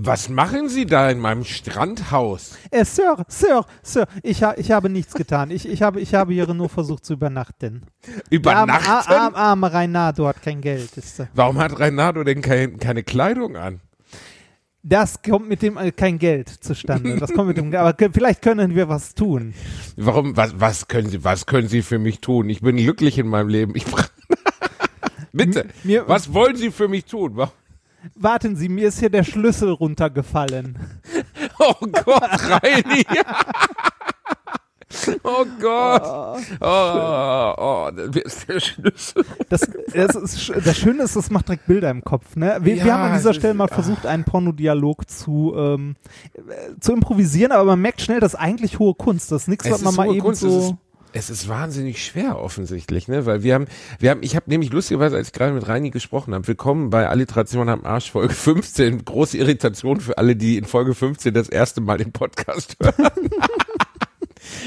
Was machen Sie da in meinem Strandhaus? Äh, Sir, Sir, Sir, ich, ha ich habe nichts getan. Ich, ich, habe, ich habe hier nur versucht zu übernachten. Übernachten? Der arme, arme, arme Reinardo hat kein Geld. Warum hat Reinaldo denn kein, keine Kleidung an? das kommt mit dem äh, kein Geld zustande. Das kommt mit dem, aber vielleicht können wir was tun. Warum, was, was können Sie, was können Sie für mich tun? Ich bin glücklich in meinem Leben. Ich Bitte, mir- was wollen Sie für mich tun? Wa- Warten Sie, mir ist hier der Schlüssel runtergefallen. Oh Gott, Reini. Oh Gott. Oh, oh, ist der Schlüssel. Das, das, ist, das Schöne ist, das macht direkt Bilder im Kopf. Ne? Wir, wir Ja, haben an dieser es Stelle mal versucht, einen Pornodialog zu, ähm, äh, zu improvisieren, aber man merkt schnell, das ist eigentlich hohe Kunst. Das ist nichts, was man mal eben Kunst, so. Es ist wahnsinnig schwer offensichtlich, ne? Weil wir haben, wir haben, ich habe nämlich lustigerweise, als ich gerade mit Reini gesprochen habe, willkommen bei Alliteration am Arsch Folge 15. Große Irritation für alle, die in Folge 15 das erste Mal den Podcast hören.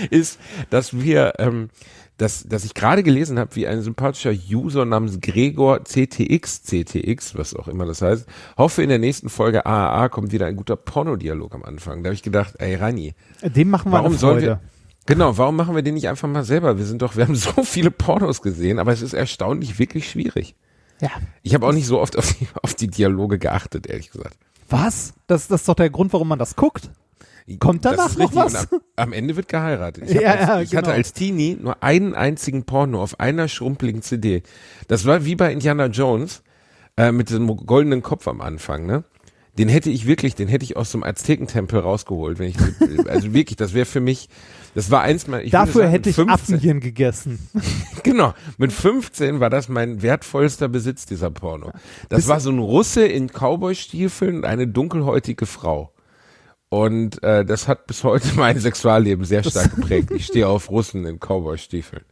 ist, dass wir, ähm, dass, dass ich gerade gelesen habe, wie ein sympathischer User namens Gregor CTX, CTX, was auch immer das heißt, hoffe in der nächsten Folge AAA kommt wieder ein guter Pornodialog am Anfang. Da habe ich gedacht, ey Reini, Dem machen wir Warum eine sollen Freude. wir, genau, warum machen wir den nicht einfach mal selber? Wir sind doch, wir haben so viele Pornos gesehen, aber es ist erstaunlich wirklich schwierig. Ja. Ich habe auch nicht so oft auf die, auf die Dialoge geachtet, ehrlich gesagt. Was? Das, das ist doch der Grund, warum man das guckt. Kommt danach das noch was? Am, am Ende wird geheiratet. Ich, Ja, als, ja, ich hatte genau. als Teenie nur einen einzigen Porno auf einer schrumpeligen CD. Das war wie bei Indiana Jones äh, mit diesem goldenen Kopf am Anfang, ne? Den hätte ich wirklich, den hätte ich aus dem Aztekentempel rausgeholt, wenn ich, also wirklich, das wäre für mich, das war eins würde Dafür sagen, hätte ich 15 Affenhirn gegessen. Genau, mit 15 war das mein wertvollster Besitz, dieser Porno. Das war so ein Russe in Cowboy-Stiefeln und eine dunkelhäutige Frau. Und äh, das hat bis heute mein Sexualleben sehr stark geprägt. Ich stehe auf Russen in Cowboy-Stiefeln.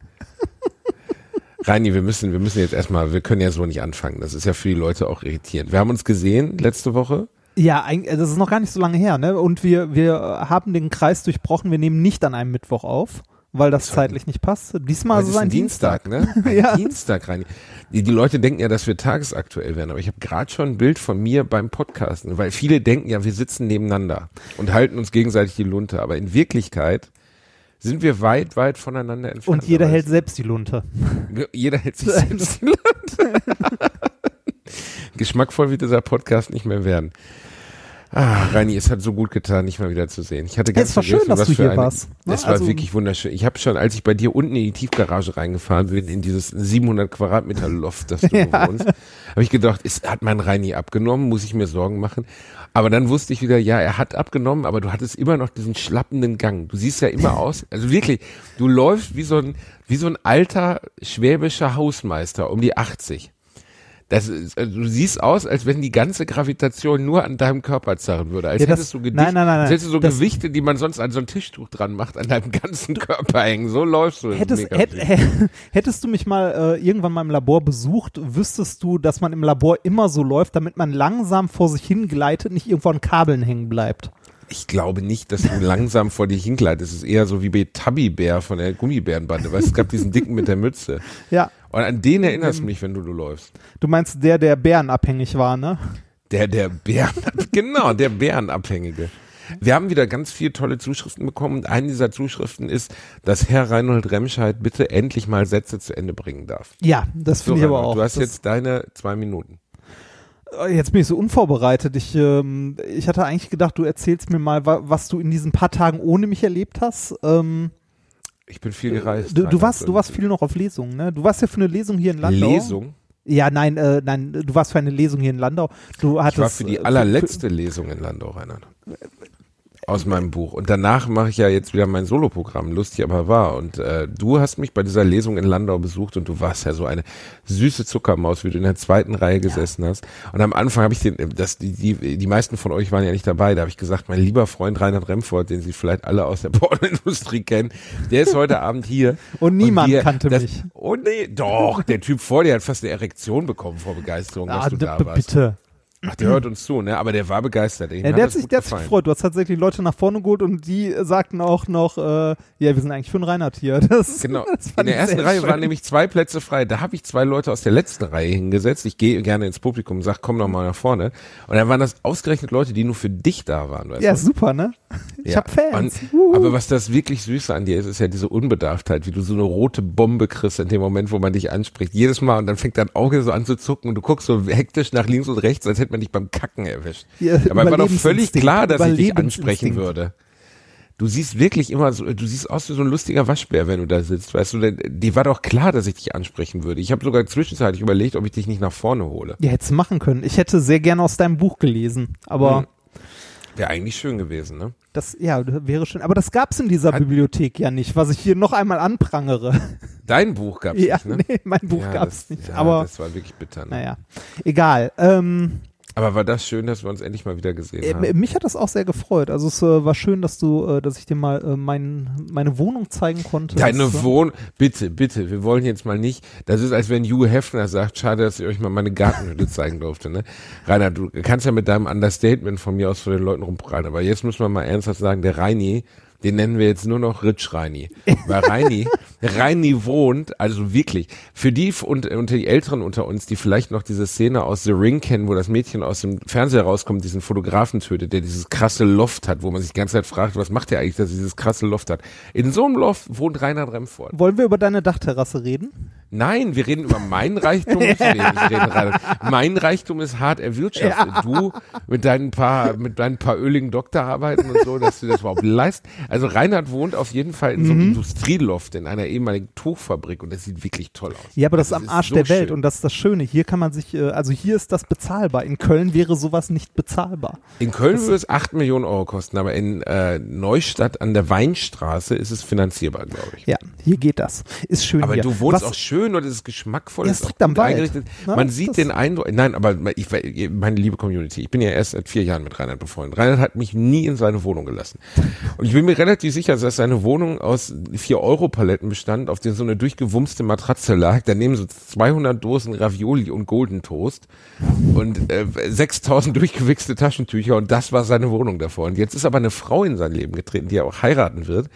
Reini, wir müssen, wir müssen jetzt erstmal, wir können ja so nicht anfangen. Das ist ja für die Leute auch irritierend. Wir haben uns gesehen letzte Woche. Ja, eig- das ist noch gar nicht so lange her, ne? Und wir, wir haben den Kreis durchbrochen. Wir nehmen nicht an einem Mittwoch auf, weil das zeitlich nicht passt. Diesmal ist es ein Dienstag. ne? Ein Ja. Dienstag, Reini. Die, die Leute denken ja, dass wir tagesaktuell werden, aber ich habe gerade schon ein Bild von mir beim Podcasten, weil viele denken ja, wir sitzen nebeneinander und halten uns gegenseitig die Lunte, aber in Wirklichkeit sind wir weit, weit voneinander entfernt. Und jeder hält selbst die Lunte. jeder hält sich selbst die Lunte. Geschmackvoll wird dieser Podcast nicht mehr werden. Ah, Reini, es hat so gut getan, dich mal wieder zu sehen. Ich hatte ganz es war schön, dass was du für hier eine, warst. ne? Es war Also- wirklich wunderschön. Ich habe schon, als ich bei dir unten in die Tiefgarage reingefahren bin, in dieses 700 Quadratmeter Loft, das du Ja. wohnst, habe ich gedacht, ist, hat mein Reini abgenommen? Muss ich mir Sorgen machen? Aber dann wusste ich wieder, ja, er hat abgenommen, aber du hattest immer noch diesen schlappenden Gang. Du siehst ja immer aus, also wirklich, du läufst wie so ein, wie so ein alter schwäbischer Hausmeister um die 80. Das ist, also du siehst aus, als wenn die ganze Gravitation nur an deinem Körper zerren würde. Als Ja, das- hättest du Gedicht, nein, nein, nein, hättest du so Das- Gewichte, die man sonst an so ein Tischtuch dran macht, an deinem ganzen Körper hängen. So läufst du. Hättest, hätt, hättest du mich mal äh, irgendwann mal im Labor besucht, wüsstest du, dass man im Labor immer so läuft, damit man langsam vor sich hingleitet, nicht irgendwo an Kabeln hängen bleibt. ich glaube nicht, dass du langsam vor dich hingleitest. Es ist eher so wie bei Tubby Bär von der Gummibärenbande. Weißt du, es gab diesen Dicken mit der Mütze. Ja, Und an den erinnerst du mich, wenn du, du läufst. du meinst der, der bärenabhängig war, ne? Der, der Bären, genau, der Bärenabhängige. Wir haben wieder ganz viele tolle Zuschriften bekommen und eine dieser Zuschriften ist, dass Herr Reinhold Remscheid bitte endlich mal Sätze zu Ende bringen darf. Ja, das So, finde ich aber auch. Du hast jetzt deine zwei Minuten. Äh, Jetzt bin ich so unvorbereitet. Ich, ähm, ich hatte eigentlich gedacht, du erzählst mir mal, wa was du in diesen paar Tagen ohne mich erlebt hast. Ähm, Ich bin viel gereist. du, du, warst, du warst viel noch auf Lesungen, ne? Du warst ja für eine Lesung hier in Landau. Lesung? Ja, nein, äh, nein, du warst für eine Lesung hier in Landau. Du hattest, Ich war für die äh, allerletzte Lesung in Landau, Reinhard. Aus meinem Buch. Und danach mache ich ja jetzt wieder mein Soloprogramm, lustig aber wahr. Und äh, du hast mich bei dieser Lesung in Landau besucht und du warst ja so eine süße Zuckermaus, wie du in der zweiten Reihe gesessen hast. Und am Anfang habe ich den, das, die, die, die meisten von euch waren ja nicht dabei, da habe ich gesagt, mein lieber Freund Reinhard Remford, den Sie vielleicht alle aus der Pornoindustrie kennen, der ist heute Abend hier. Und niemand wir- kannte das, mich. Oh nee, doch, der Typ vor dir hat fast eine Erektion bekommen vor Begeisterung, dass Ah, du da warst. bitte. Ach, der hört uns zu, ne? Aber der war begeistert. Ja, der hat sich, der hat sich gefreut. Du hast tatsächlich Leute nach vorne geholt und die sagten auch noch, äh, ja, wir sind eigentlich für den Reinhard hier. Das, Genau. das In der ersten Reihe schön. waren nämlich zwei Plätze frei. Da habe ich zwei Leute aus der letzten Reihe hingesetzt. Ich gehe gerne ins Publikum und sag, komm doch mal nach vorne. Und dann waren das ausgerechnet Leute, die nur für dich da waren. Weißt Ja, du? super, ne? Ich hab Fans. Und, aber was das wirklich Süße an dir ist, ist ja diese Unbedarftheit, wie du so eine rote Bombe kriegst in dem Moment, wo man dich anspricht. Jedes Mal und dann fängt dein Auge so an zu zucken und du guckst so hektisch nach links und rechts, als hätte man dich beim Kacken erwischt. Ja, Aber war doch völlig klar, dass ich dich ansprechen würde. Du siehst wirklich immer so, du siehst aus wie so ein lustiger Waschbär, wenn du da sitzt, weißt du, denn dir war doch klar, dass ich dich ansprechen würde. Ich habe sogar zwischenzeitlich überlegt, ob ich dich nicht nach vorne hole. Ja, hättest machen können. Ich hätte sehr gerne aus deinem Buch gelesen, aber Hm. Wäre eigentlich schön gewesen, ne? das, ja, wäre schön. Aber das gab's in dieser Hat- Bibliothek ja nicht, was ich hier noch einmal anprangere. Dein Buch gab's ja, nicht, ne? nee, mein Buch Ja, gab's das, nicht. Ja, aber, das war wirklich bitter. Ne? naja, egal. Ähm, Aber war das schön, dass wir uns endlich mal wieder gesehen äh, haben? mich hat das auch sehr gefreut. Also es äh, war schön, dass du, äh, dass ich dir mal äh, mein, meine Wohnung zeigen konnte. Deine Das, äh, Wohn... Bitte, bitte, wir wollen jetzt mal nicht... Das ist, als wenn Hugh Hefner sagt, schade, dass ich euch mal meine Gartenhütte zeigen durfte, ne? Rainer, du kannst ja mit deinem Understatement von mir aus vor den Leuten rumprallen, aber jetzt muss man mal ernsthaft sagen, der Reini, den nennen wir jetzt nur noch Rich Reini. Weil Reini, Reini wohnt, also wirklich, für die und, unter die Älteren unter uns, die vielleicht noch diese Szene aus The Ring kennen, wo das Mädchen aus dem Fernseher rauskommt, diesen Fotografen tötet, der dieses krasse Loft hat, wo man sich die ganze Zeit fragt, was macht der eigentlich, dass er dieses krasse Loft hat. In so einem Loft wohnt Rainer Remford. Wollen wir über deine Dachterrasse reden? Nein, wir reden über meinen Reichtum. ich rede. Mein Reichtum ist hart erwirtschaftet. Du mit deinen paar, mit deinen paar öligen Doktorarbeiten und so, dass du das überhaupt leist. Also Reinhard wohnt auf jeden Fall in so einem Industrieloft in einer ehemaligen Tuchfabrik und das sieht wirklich toll aus. Ja, aber das ist Also am Arsch so der Welt schön. und das ist das Schöne. Hier kann man sich, äh, also hier ist das bezahlbar. In Köln wäre sowas nicht bezahlbar. In Köln würde es 8 Millionen Euro kosten, aber in äh, Neustadt an der Weinstraße ist es finanzierbar, glaube ich. Ja, hier geht das. Ist schön Aber hier. du wohnst Was- auch schön und es ist geschmackvoll, Ja, es ist liegt am Wald, ne? Man sieht Das- den Eindruck, nein, aber ich, meine liebe Community, ich bin ja erst seit vier Jahren mit Reinhard befreundet. Reinhard hat mich nie in seine Wohnung gelassen. Und ich bin mir relativ sicher, dass seine Wohnung aus 4-Euro-Paletten bestand, auf denen so eine durchgewumste Matratze lag. Daneben so 200 Dosen Ravioli und Golden Toast und äh, 6000 durchgewichste Taschentücher und das war seine Wohnung davor. Und jetzt ist aber eine Frau in sein Leben getreten, die er auch heiraten wird.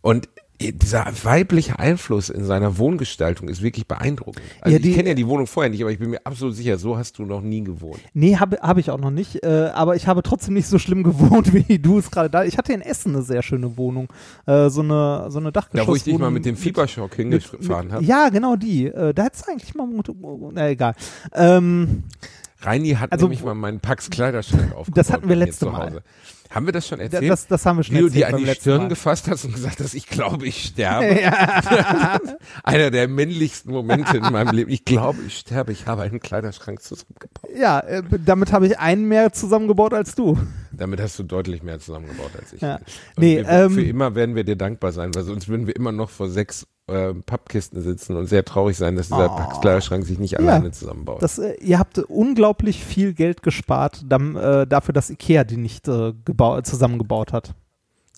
Und dieser weibliche Einfluss in seiner Wohngestaltung ist wirklich beeindruckend. Also Ja, die- ich kenne ja die Wohnung vorher nicht, aber ich bin mir absolut sicher, so hast du noch nie gewohnt. Nee, habe hab ich auch noch nicht. Äh, aber ich habe trotzdem nicht so schlimm gewohnt, wie du es gerade da. Ich hatte in Essen eine sehr schöne Wohnung. Äh, so eine, so eine Dachgeschosswohnung. Da, wo ich dich mal mit dem Fieberschock hingefahren habe. Ja, genau die. Äh, da hättest du eigentlich mal. Na, egal. Ähm, Reini hat Also, nämlich mal meinen Pax Kleiderschrank aufgebaut. Das hatten wir letzte zu Mal. Hause. Haben wir das schon erzählt? das, das haben wir schon Wie du erzählt dir an die Stirn Mal. gefasst hast und gesagt hast, ich glaube, ich sterbe. Einer der männlichsten Momente in meinem Leben. Ich glaube, ich sterbe. Ich habe einen Kleiderschrank zusammengebaut. Ja, äh, damit habe ich einen mehr zusammengebaut als du. Damit hast du deutlich mehr zusammengebaut als ich. Ja. Nee, wir, ähm, für immer werden wir dir dankbar sein, weil sonst würden wir immer noch vor sechs äh, Pappkisten sitzen und sehr traurig sein, dass dieser Oh. Pax-Kleiderschrank sich nicht Ja. alleine zusammenbaut. Das, äh, ihr habt unglaublich viel Geld gespart dam, äh, dafür, dass Ikea die nicht äh, gebau- zusammengebaut hat.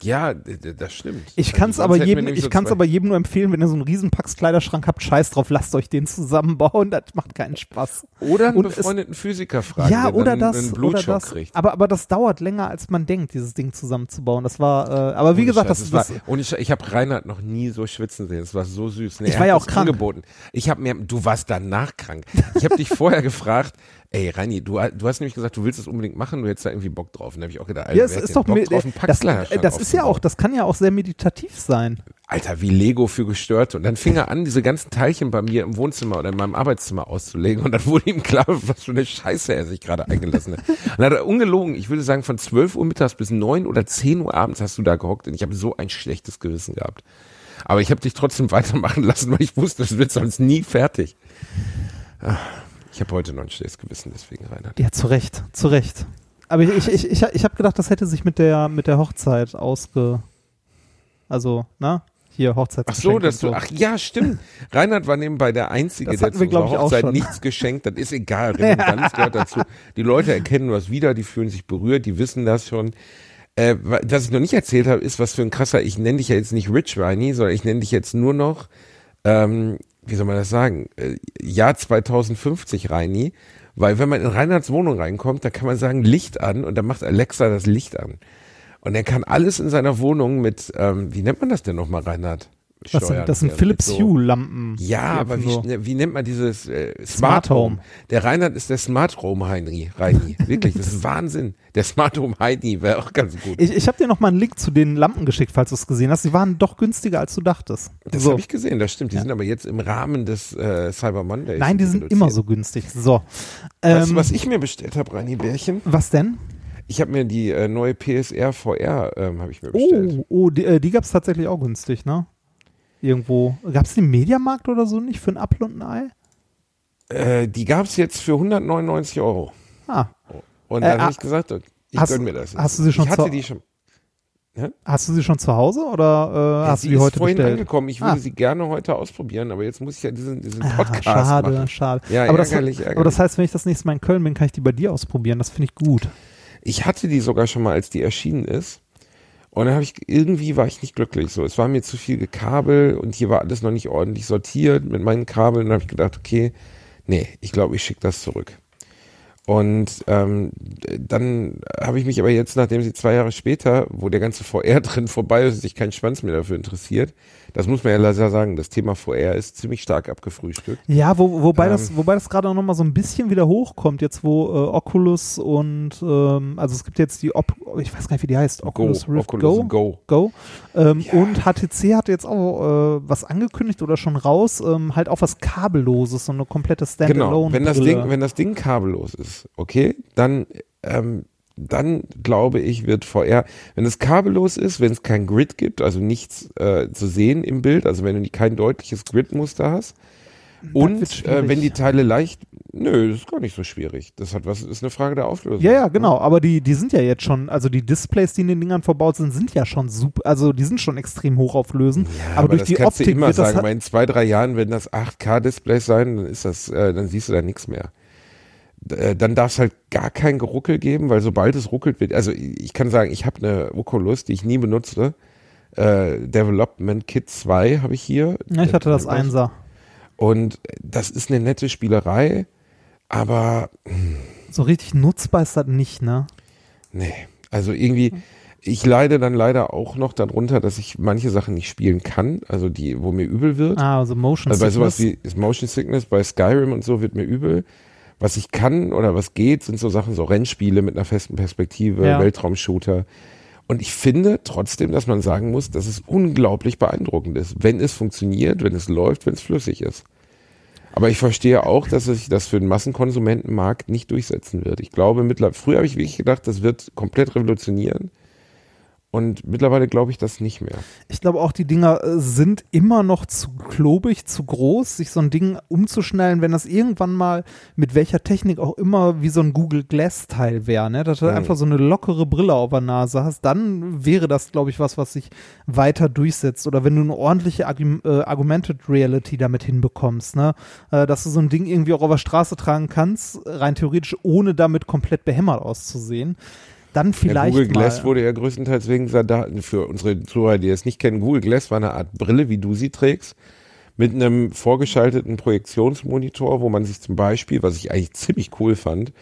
Ja, das stimmt. Ich Also kann es aber jedem, ich so kann's aber jedem nur empfehlen, wenn ihr so einen riesen Pax-Kleiderschrank habt, scheiß drauf, lasst euch den zusammenbauen, das macht keinen Spaß. Oder einen und es- befreundeten Physiker fragen, ja, der oder dann das, einen oder Blutschock das. kriegt. Aber, aber das dauert länger, als man denkt, dieses Ding zusammenzubauen. Das war, äh, aber wie Ohne gesagt, Scheiß, das, es das war, und ich, ich habe Reinhard noch nie so schwitzen sehen. Es war so süß. Nee, Ich war ja auch das krank. Angeboten. Ich habe mir, du warst danach krank. Ich habe dich vorher gefragt, ey Reini, du, du hast nämlich gesagt, du willst es unbedingt machen, du hättest da irgendwie Bock drauf. Und da habe ich auch gedacht, Alter, ja, es wer hat ist doch, Bock mir- drauf, das, das ist ja auch, das kann ja auch sehr meditativ sein. Alter, wie Lego für Gestörte. Und dann fing er an, diese ganzen Teilchen bei mir im Wohnzimmer oder in meinem Arbeitszimmer auszulegen. Und dann wurde ihm klar, was für eine Scheiße er sich gerade eingelassen hat. Und dann hat er ungelogen, ich würde sagen, von 12 Uhr mittags bis 9 oder 10 Uhr abends hast du da gehockt. Und ich habe so ein schlechtes Gewissen gehabt. Aber ich habe dich trotzdem weitermachen lassen, weil ich wusste, das wird sonst nie fertig. Ah, Ich habe heute noch ein schlechtes Gewissen, deswegen, Reinhard. Ja, zu Recht, zu Recht. Aber ich, ich, ich, ich, ich habe gedacht, das hätte sich mit der, mit der Hochzeit ausge. Also, ne? Hier, Hochzeit. Ach so, dass du, ach ja, stimmt. Reinhard war nebenbei der Einzige, Das der zu wir, unserer Hochzeit nichts geschenkt hat. Ist egal, Redundanz gehört dazu. Die Leute erkennen was wieder, die fühlen sich berührt, die wissen das schon. Äh, wa- was ich noch nicht erzählt habe, ist, was für ein krasser, ich nenne dich ja jetzt nicht Rich Reini, sondern ich nenne dich jetzt nur noch, ähm, wie soll man das sagen, äh, Jahr 2050 Reini, weil wenn man in Reinhards Wohnung reinkommt, da kann man sagen Licht an und dann macht Alexa das Licht an. Und er kann alles in seiner Wohnung mit, ähm, wie nennt man das denn nochmal, Reinhard? Das sind, das sind Ja, Philips so- Hue Lampen. Ja, aber wie, so. wie nennt man dieses äh, Smart, Smart Home? Home. Der Reinhard ist der Smart Home Heini, Reini. Wirklich, das ist Wahnsinn. Der Smart Home Heini wäre auch ganz gut. Ich, ich habe dir noch mal einen Link zu den Lampen geschickt, falls du es gesehen hast. Die waren doch günstiger, als du dachtest. Das so. habe ich gesehen, das stimmt. Die sind aber jetzt im Rahmen des äh, Cyber Mondays. Nein, die sind reduziert. immer so günstig. So. Weißt du, Ähm, was ich mir bestellt habe, Reini Bärchen? was denn? Ich habe mir die äh, neue PSR VR ähm, habe ich mir bestellt. Oh, oh die, äh, die gab es tatsächlich auch günstig, ne? Irgendwo. Gab es den Mediamarkt oder so nicht für ein Apfel und ein Ei? Äh, die gab's jetzt für 199 Euro. Ah, Und Äh, dann ah, habe ich gesagt, ich hast- gönn mir das. jetzt. hast du sie schon Ich hatte zu- die schon. hast du sie schon zu Hause oder äh, hast sie du die ist heute vorhin bestellt? angekommen. Ich würde Ah. sie gerne heute ausprobieren, aber jetzt muss ich ja diesen, diesen Ah, Podcast schade, machen. schade. Ja, aber, das, ärgerlich, aber das heißt, wenn ich das nächste Mal in Köln bin, kann ich die bei dir ausprobieren. Das finde ich gut. Ich hatte die sogar schon mal, als die erschienen ist. Und dann habe ich, irgendwie war ich nicht glücklich. So, es war mir zu viel Gekabel und hier war alles noch nicht ordentlich sortiert mit meinen Kabeln. Und dann habe ich gedacht, okay, nee, ich glaube, ich schicke das zurück. Und ähm, dann habe ich mich aber jetzt, nachdem sie zwei Jahre später, wo der ganze VR drin vorbei ist, sich kein Schwanz mehr dafür interessiert, das muss man ja leider sagen, das Thema VR ist ziemlich stark abgefrühstückt. Ja, wo, wobei, Ähm. das, wobei das gerade auch noch mal so ein bisschen wieder hochkommt, jetzt wo äh, Oculus und ähm, also es gibt jetzt die, Op ich weiß gar nicht, wie die heißt, Oculus Rift Oculus Go. Go. Go. Ähm, Ja. Und HTC hat jetzt auch äh, was angekündigt oder schon raus, ähm, halt auch was kabelloses, so eine komplette Standalone. Genau, wenn das Ding, wenn das Ding kabellos ist, okay, dann, ähm, dann glaube ich, wird VR, wenn es kabellos ist, wenn es kein Grid gibt, also nichts äh, zu sehen im Bild, also wenn du kein deutliches Grid-Muster hast, und äh, wenn die Teile leicht, nö, das ist gar nicht so schwierig. Das hat was, ist eine Frage der Auflösung. ja, ja, genau, aber die, die sind ja jetzt schon, also die Displays, die in den Dingern verbaut sind, sind ja schon super, also die sind schon extrem hochauflösend, Ja, aber, durch das die kannst Optik du immer wird das sagen, halt- aber in zwei, drei Jahren werden das 8K-Displays sein, dann ist das, äh, dann siehst du da nichts mehr. Äh, Dann darf es halt gar kein Geruckel geben, weil sobald es ruckelt wird, also ich kann sagen, ich habe eine Oculus, die ich nie benutze. Äh, Development Kit 2 habe ich hier. ja, ich hatte das Einser. Und das ist eine nette Spielerei, aber So richtig nutzbar ist das nicht, ne? nee, also irgendwie, ich leide dann leider auch noch darunter, dass ich manche Sachen nicht spielen kann, also die, wo mir übel wird. Ah, also Motion Also bei sowas Sickness. wie Motion Sickness, bei Skyrim und so wird mir übel. Was ich kann oder was geht, sind so Sachen, so Rennspiele mit einer festen Perspektive, Ja. Weltraumshooter. Und ich finde trotzdem, dass man sagen muss, dass es unglaublich beeindruckend ist, wenn es funktioniert, wenn es läuft, wenn es flüssig ist. Aber ich verstehe auch, dass sich das für den Massenkonsumentenmarkt nicht durchsetzen wird. Ich glaube, mittlerweile, früher habe ich wirklich gedacht, das wird komplett revolutionieren. Und mittlerweile glaube ich das nicht mehr. Ich glaube auch, die Dinger äh, sind immer noch zu klobig, zu groß, sich so ein Ding umzuschnallen, wenn das irgendwann mal mit welcher Technik auch immer wie so ein Google Glass Teil wäre, ne? dass du Mhm. einfach so eine lockere Brille auf der Nase hast, dann wäre das, glaube ich, was, was sich weiter durchsetzt. Oder wenn du eine ordentliche Argu äh, Augmented Reality damit hinbekommst, ne? Äh, dass du so ein Ding irgendwie auch auf der Straße tragen kannst, rein theoretisch, ohne damit komplett behämmert auszusehen. Dann Ja, vielleicht Google Glass mal. wurde ja größtenteils wegen seiner Daten, für unsere Zuhörer, die es nicht kennen, Google Glass war eine Art Brille, wie du sie trägst, mit einem vorgeschalteten Projektionsmonitor, wo man sich zum Beispiel, was ich eigentlich ziemlich cool fand,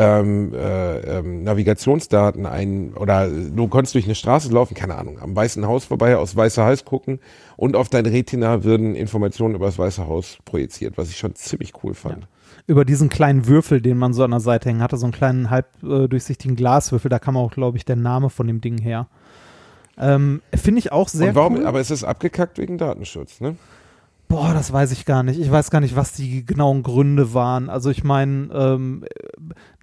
ähm, äh, ähm, Navigationsdaten ein oder du konntest durch eine Straße laufen, keine Ahnung, am Weißen Haus vorbei, aus Weißer Haus gucken und auf dein Retina würden Informationen über das Weiße Haus projiziert, was ich schon ziemlich cool fand. Über diesen kleinen Würfel, den man so an der Seite hängen hatte, so einen kleinen halb äh, durchsichtigen Glaswürfel, da kam auch, glaube ich, der Name von dem Ding her. Ähm, Finde ich auch sehr und warum, cool. aber es ist abgekackt wegen Datenschutz, ne? Boah, das weiß ich gar nicht. Ich weiß gar nicht, was die genauen Gründe waren. Also ich meine, ähm,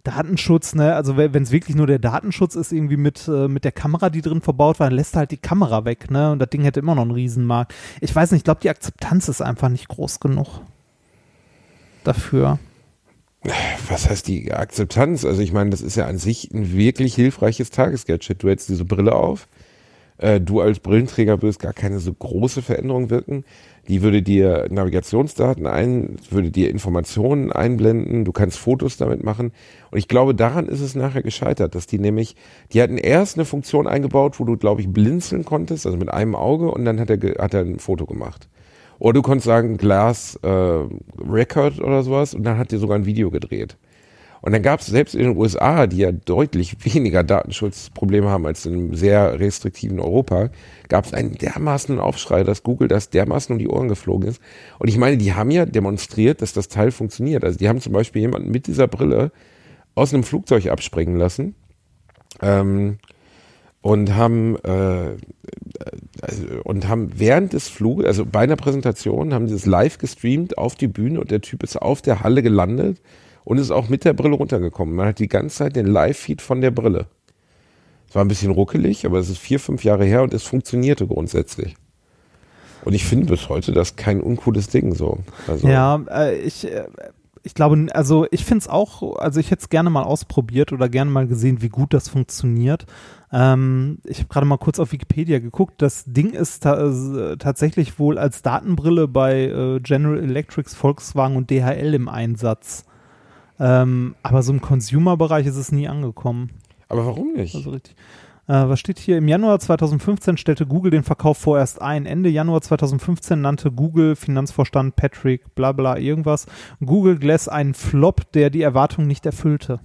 Datenschutz, ne, also wenn es wirklich nur der Datenschutz ist, irgendwie mit, äh, mit der Kamera, die drin verbaut war, dann lässt er halt die Kamera weg, ne? Und das Ding hätte immer noch einen Riesenmarkt. Ich weiß nicht, ich glaube, die Akzeptanz ist einfach nicht groß genug dafür. was heißt die Akzeptanz? Also ich meine, das ist ja an sich ein wirklich hilfreiches Tagesgadget. Du hättest diese Brille auf. Äh, du als Brillenträger würdest gar keine so große Veränderung wirken. Die würde dir Navigationsdaten ein, würde dir Informationen einblenden. Du kannst Fotos damit machen. Und ich glaube, daran ist es nachher gescheitert, dass die nämlich, die hatten erst eine Funktion eingebaut, wo du, glaube ich, blinzeln konntest, also mit einem Auge, und dann hat er, hat er ein Foto gemacht. Oder du konntest sagen Glass äh, Record oder sowas und dann hat dir sogar ein Video gedreht. Und dann gab es selbst in den USA, die ja deutlich weniger Datenschutzprobleme haben als in einem sehr restriktiven Europa, gab es einen dermaßen Aufschrei, dass Google das dermaßen um die Ohren geflogen ist. Und ich meine, die haben ja demonstriert, dass das Teil funktioniert. Also die haben zum Beispiel jemanden mit dieser Brille aus einem Flugzeug abspringen lassen. Ähm, und haben äh, und haben während des Fluges, also bei einer Präsentation, haben sie es live gestreamt auf die Bühne und der Typ ist auf der Halle gelandet und ist auch mit der Brille runtergekommen. Man hat die ganze Zeit den Live-Feed von der Brille. Es war ein bisschen ruckelig, aber es ist vier, fünf Jahre her und es funktionierte grundsätzlich. Und ich finde bis heute das kein uncooles Ding so. Also ja, äh, ich, äh, ich glaube, also ich finde es auch, also ich hätte es gerne mal ausprobiert oder gerne mal gesehen, wie gut das funktioniert. Ähm, ich habe gerade mal kurz auf Wikipedia geguckt. Das Ding ist ta äh, tatsächlich wohl als Datenbrille bei äh, General Electrics, Volkswagen und DHL im Einsatz. Ähm, aber so im Consumer-Bereich ist es nie angekommen. Aber warum nicht? Also richtig. Äh, was steht hier? Im Januar 2015 stellte Google den Verkauf vorerst ein. Ende Januar 2015 nannte Google Finanzvorstand Patrick bla bla irgendwas Google Glass einen Flop, der die Erwartungen nicht erfüllte.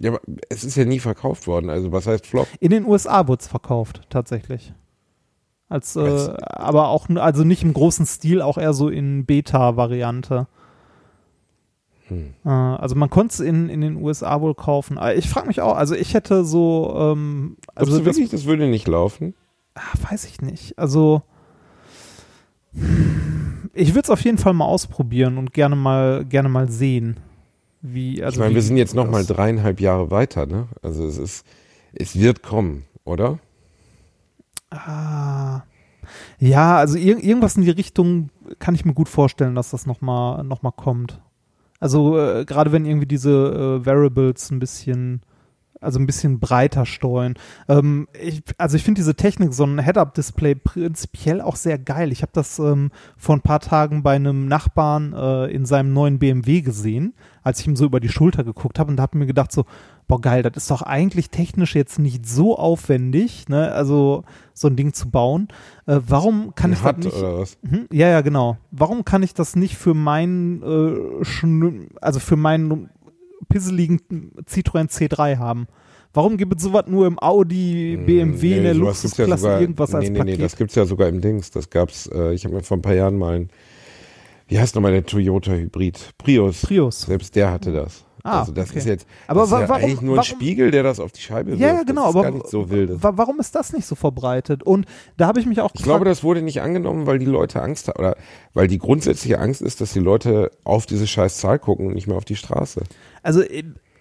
Ja, aber es ist ja nie verkauft worden. Also was heißt Flop? In den USA wurde es verkauft, tatsächlich. Als, äh, aber auch, also nicht im großen Stil, auch eher so in Beta-Variante. Hm. Äh, also man konnte es in, in den USA wohl kaufen. Aber ich frage mich auch, also ich hätte so. Ähm, also Glaubst du wirklich, das, das würde nicht laufen? Ach, weiß ich nicht. Also ich würde es auf jeden Fall mal ausprobieren und gerne mal gerne mal sehen, wie. Also ich meine, wir sind jetzt noch mal dreieinhalb Jahre weiter, ne? Also es ist, es wird kommen, oder? Ah. Ja, also ir irgendwas in die Richtung kann ich mir gut vorstellen, dass das noch mal noch mal kommt. Also äh, gerade wenn irgendwie diese äh, Variables ein bisschen also ein bisschen breiter streuen. Ähm, ich, also ich finde diese Technik, so ein Head-Up-Display prinzipiell auch sehr geil. Ich habe das ähm, vor ein paar Tagen bei einem Nachbarn äh, in seinem neuen BMW gesehen, als ich ihm so über die Schulter geguckt habe und da habe mir gedacht so, boah geil, das ist doch eigentlich technisch jetzt nicht so aufwendig, ne? Also so ein Ding zu bauen. Äh, warum kann ein ich das nicht? Oder was? Mhm, ja, ja, genau. Warum kann ich das nicht für meinen, äh, also für meinen pisseligen Citroën C3 haben? Warum gibt es sowas nur im Audi, BMW, nee, in der Luxusklasse, ja sogar, irgendwas nee, als nee, Paket? Nee, das gibt's ja sogar im Dings. Das gab's, äh, ich habe mir vor ein paar Jahren mal ein, wie heißt nochmal der Toyota Hybrid? Prius. Prius. Selbst der hatte das. Ah, also das okay. ist jetzt aber das ist ja warum, eigentlich nur ein warum, Spiegel, der das auf die Scheibe wirft. Ja, ja, genau, aber so warum ist das nicht so verbreitet? Und da habe ich mich auch Ich glaube, das wurde nicht angenommen, weil die Leute Angst haben oder weil die grundsätzliche Angst ist, dass die Leute auf diese scheiß Zahl gucken und nicht mehr auf die Straße. Also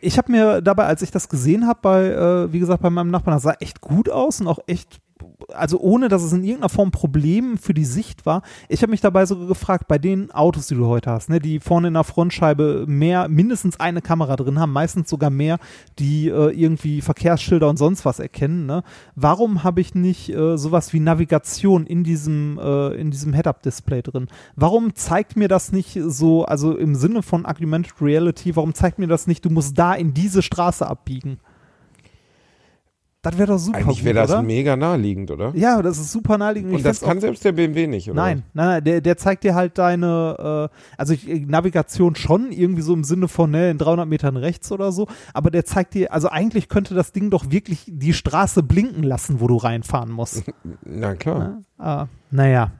ich habe mir dabei, als ich das gesehen habe, bei, äh, wie gesagt, bei meinem Nachbarn, das sah echt gut aus und auch echt also ohne dass es in irgendeiner Form ein Problem für die Sicht war. Ich habe mich dabei sogar gefragt, bei den Autos, die du heute hast, ne, die vorne in der Frontscheibe mehr, mindestens eine Kamera drin haben, meistens sogar mehr, die äh, irgendwie Verkehrsschilder und sonst was erkennen, ne? Warum habe ich nicht äh, sowas wie Navigation in diesem, äh, diesem Head-Up-Display drin? Warum zeigt mir das nicht so, also im Sinne von Augmented Reality, warum zeigt mir das nicht, du musst da in diese Straße abbiegen? Das wäre doch super. Eigentlich wäre das oder? mega naheliegend, oder? Ja, das ist super naheliegend. Und Ich das kann selbst der BMW nicht, oder? Nein, nein, nein, der, der zeigt dir halt deine, äh, also ich, Navigation schon, irgendwie so im Sinne von, ne, in 300 Metern rechts oder so, aber der zeigt dir, also eigentlich könnte das Ding doch wirklich die Straße blinken lassen, wo du reinfahren musst. Na klar. Ja? Ah, naja.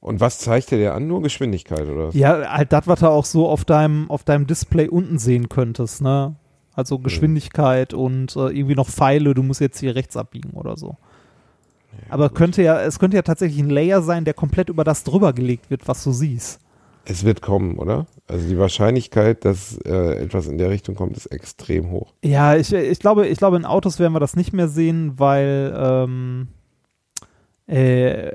Und was zeigt der dir an? Nur Geschwindigkeit, oder? Ja, halt das, was du auch so auf deinem, auf deinem Display unten sehen könntest, ne? Also Geschwindigkeit und äh, irgendwie noch Pfeile, du musst jetzt hier rechts abbiegen oder so. Aber könnte ja, es könnte ja tatsächlich ein Layer sein, der komplett über das drüber gelegt wird, was du siehst. Es wird kommen, oder? Also die Wahrscheinlichkeit, dass äh, etwas in der Richtung kommt, ist extrem hoch. Ja, ich, ich glaube, ich glaube, in Autos werden wir das nicht mehr sehen, weil, ähm, äh,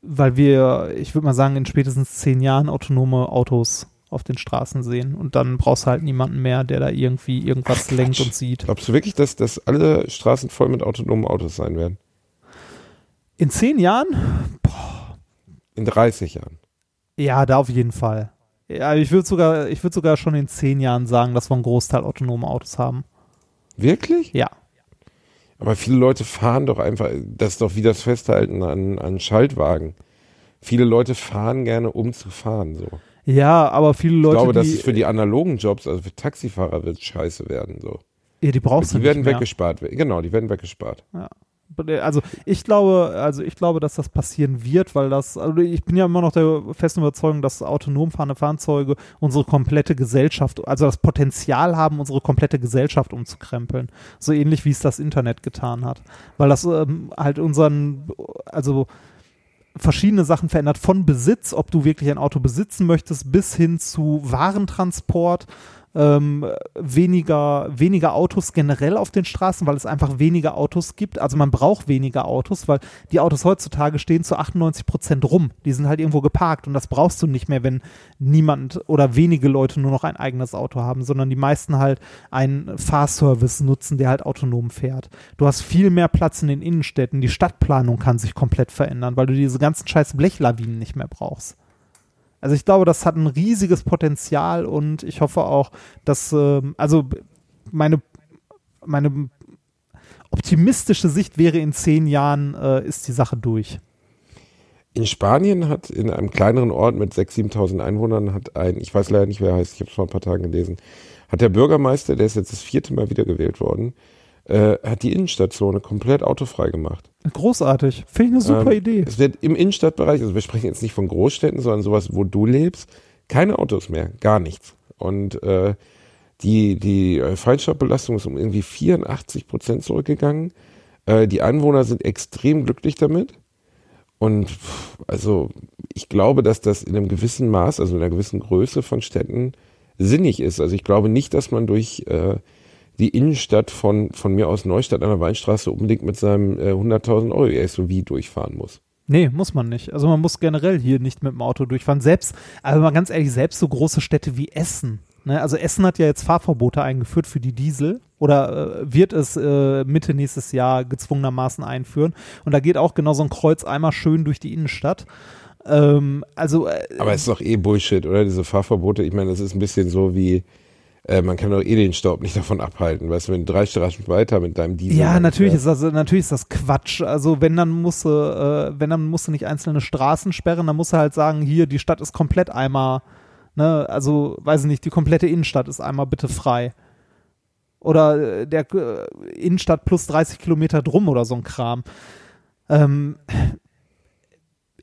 weil wir, ich würde mal sagen, in spätestens zehn Jahren autonome Autos auf den Straßen sehen. Und dann brauchst du halt niemanden mehr, der da irgendwie irgendwas Ach, lenkt und sieht. Glaubst du wirklich, dass, dass alle Straßen voll mit autonomen Autos sein werden? In zehn Jahren? In 30 Jahren. Ja, da auf jeden Fall. Ja, ich würde sogar, ich würde sogar schon in zehn Jahren sagen, dass wir einen Großteil autonome Autos haben. Wirklich? Ja. Aber viele Leute fahren doch einfach, das ist doch wie das Festhalten an, an Schaltwagen. Viele Leute fahren gerne, um zu fahren. So. Ja, aber viele Leute, ich glaube, dass es für die analogen Jobs, also für Taxifahrer, wird scheiße werden. So. ja, die brauchst du Die werden nicht mehr. weggespart. Genau, die werden weggespart. Also ich glaube, also ich glaube, dass das passieren wird, weil das, also ich bin ja immer noch der festen Überzeugung, dass autonom fahrende Fahrzeuge unsere komplette Gesellschaft, also das Potenzial haben, unsere komplette Gesellschaft umzukrempeln. So ähnlich wie es das Internet getan hat. Weil das ähm, halt unseren, also verschiedene Sachen verändert, von Besitz, ob du wirklich ein Auto besitzen möchtest, bis hin zu Warentransport, ähm, weniger, weniger Autos generell auf den Straßen, weil es einfach weniger Autos gibt. Also man braucht weniger Autos, weil die Autos heutzutage stehen zu 98 Prozent rum. Die sind halt irgendwo geparkt und das brauchst du nicht mehr, wenn niemand oder wenige Leute nur noch ein eigenes Auto haben, sondern die meisten halt einen Fahrservice nutzen, der halt autonom fährt. Du hast viel mehr Platz in den Innenstädten. Die Stadtplanung kann sich komplett verändern, weil du diese ganzen scheiß Blechlawinen nicht mehr brauchst. Also ich glaube, das hat ein riesiges Potenzial und ich hoffe auch, dass, ähm, also meine, meine optimistische Sicht wäre, in zehn Jahren äh, ist die Sache durch. In Spanien hat in einem kleineren Ort mit 6.000, 7.000 Einwohnern hat ein, ich weiß leider nicht, wer er heißt, ich habe es vor ein paar Tagen gelesen, hat der Bürgermeister, der ist jetzt das vierte Mal wiedergewählt worden, äh, hat die Innenstadtzone komplett autofrei gemacht. Großartig. Finde ich eine super Ähm, Idee. Es wird im Innenstadtbereich, also wir sprechen jetzt nicht von Großstädten, sondern sowas, wo du lebst, keine Autos mehr, gar nichts. Und äh, die, die äh, Feinstaubbelastung ist um irgendwie 84 Prozent zurückgegangen. Äh, die Anwohner sind extrem glücklich damit. Und pff, also ich glaube, dass das in einem gewissen Maß, also in einer gewissen Größe von Städten sinnig ist. Also ich glaube nicht, dass man durch äh, die Innenstadt von, von mir aus Neustadt an der Weinstraße unbedingt mit seinem äh, 100.000 Euro SUV durchfahren muss. Nee, muss man nicht. Also man muss generell hier nicht mit dem Auto durchfahren. Selbst, aber mal ganz ehrlich, selbst so große Städte wie Essen. Ne? Also Essen hat ja jetzt Fahrverbote eingeführt für die Diesel oder äh, wird es äh, Mitte nächstes Jahr gezwungenermaßen einführen. Und da geht auch genau so ein Kreuz einmal schön durch die Innenstadt. Ähm, also äh, Aber es ist doch eh Bullshit, oder? Diese Fahrverbote. Ich meine, das ist ein bisschen so wie, äh, man kann doch eh den Staub nicht davon abhalten. Weißt du, wenn du drei Straßen weiter mit deinem Diesel. Ja, natürlich fährst. ist das natürlich ist das Quatsch. Also wenn dann musst du, äh, wenn dann musst du nicht einzelne Straßen sperren, dann musst du halt sagen, hier die Stadt ist komplett einmal, ne, also weiß ich nicht, die komplette Innenstadt ist einmal bitte frei. Oder äh, der äh, Innenstadt plus 30 Kilometer drum oder so ein Kram. Ähm,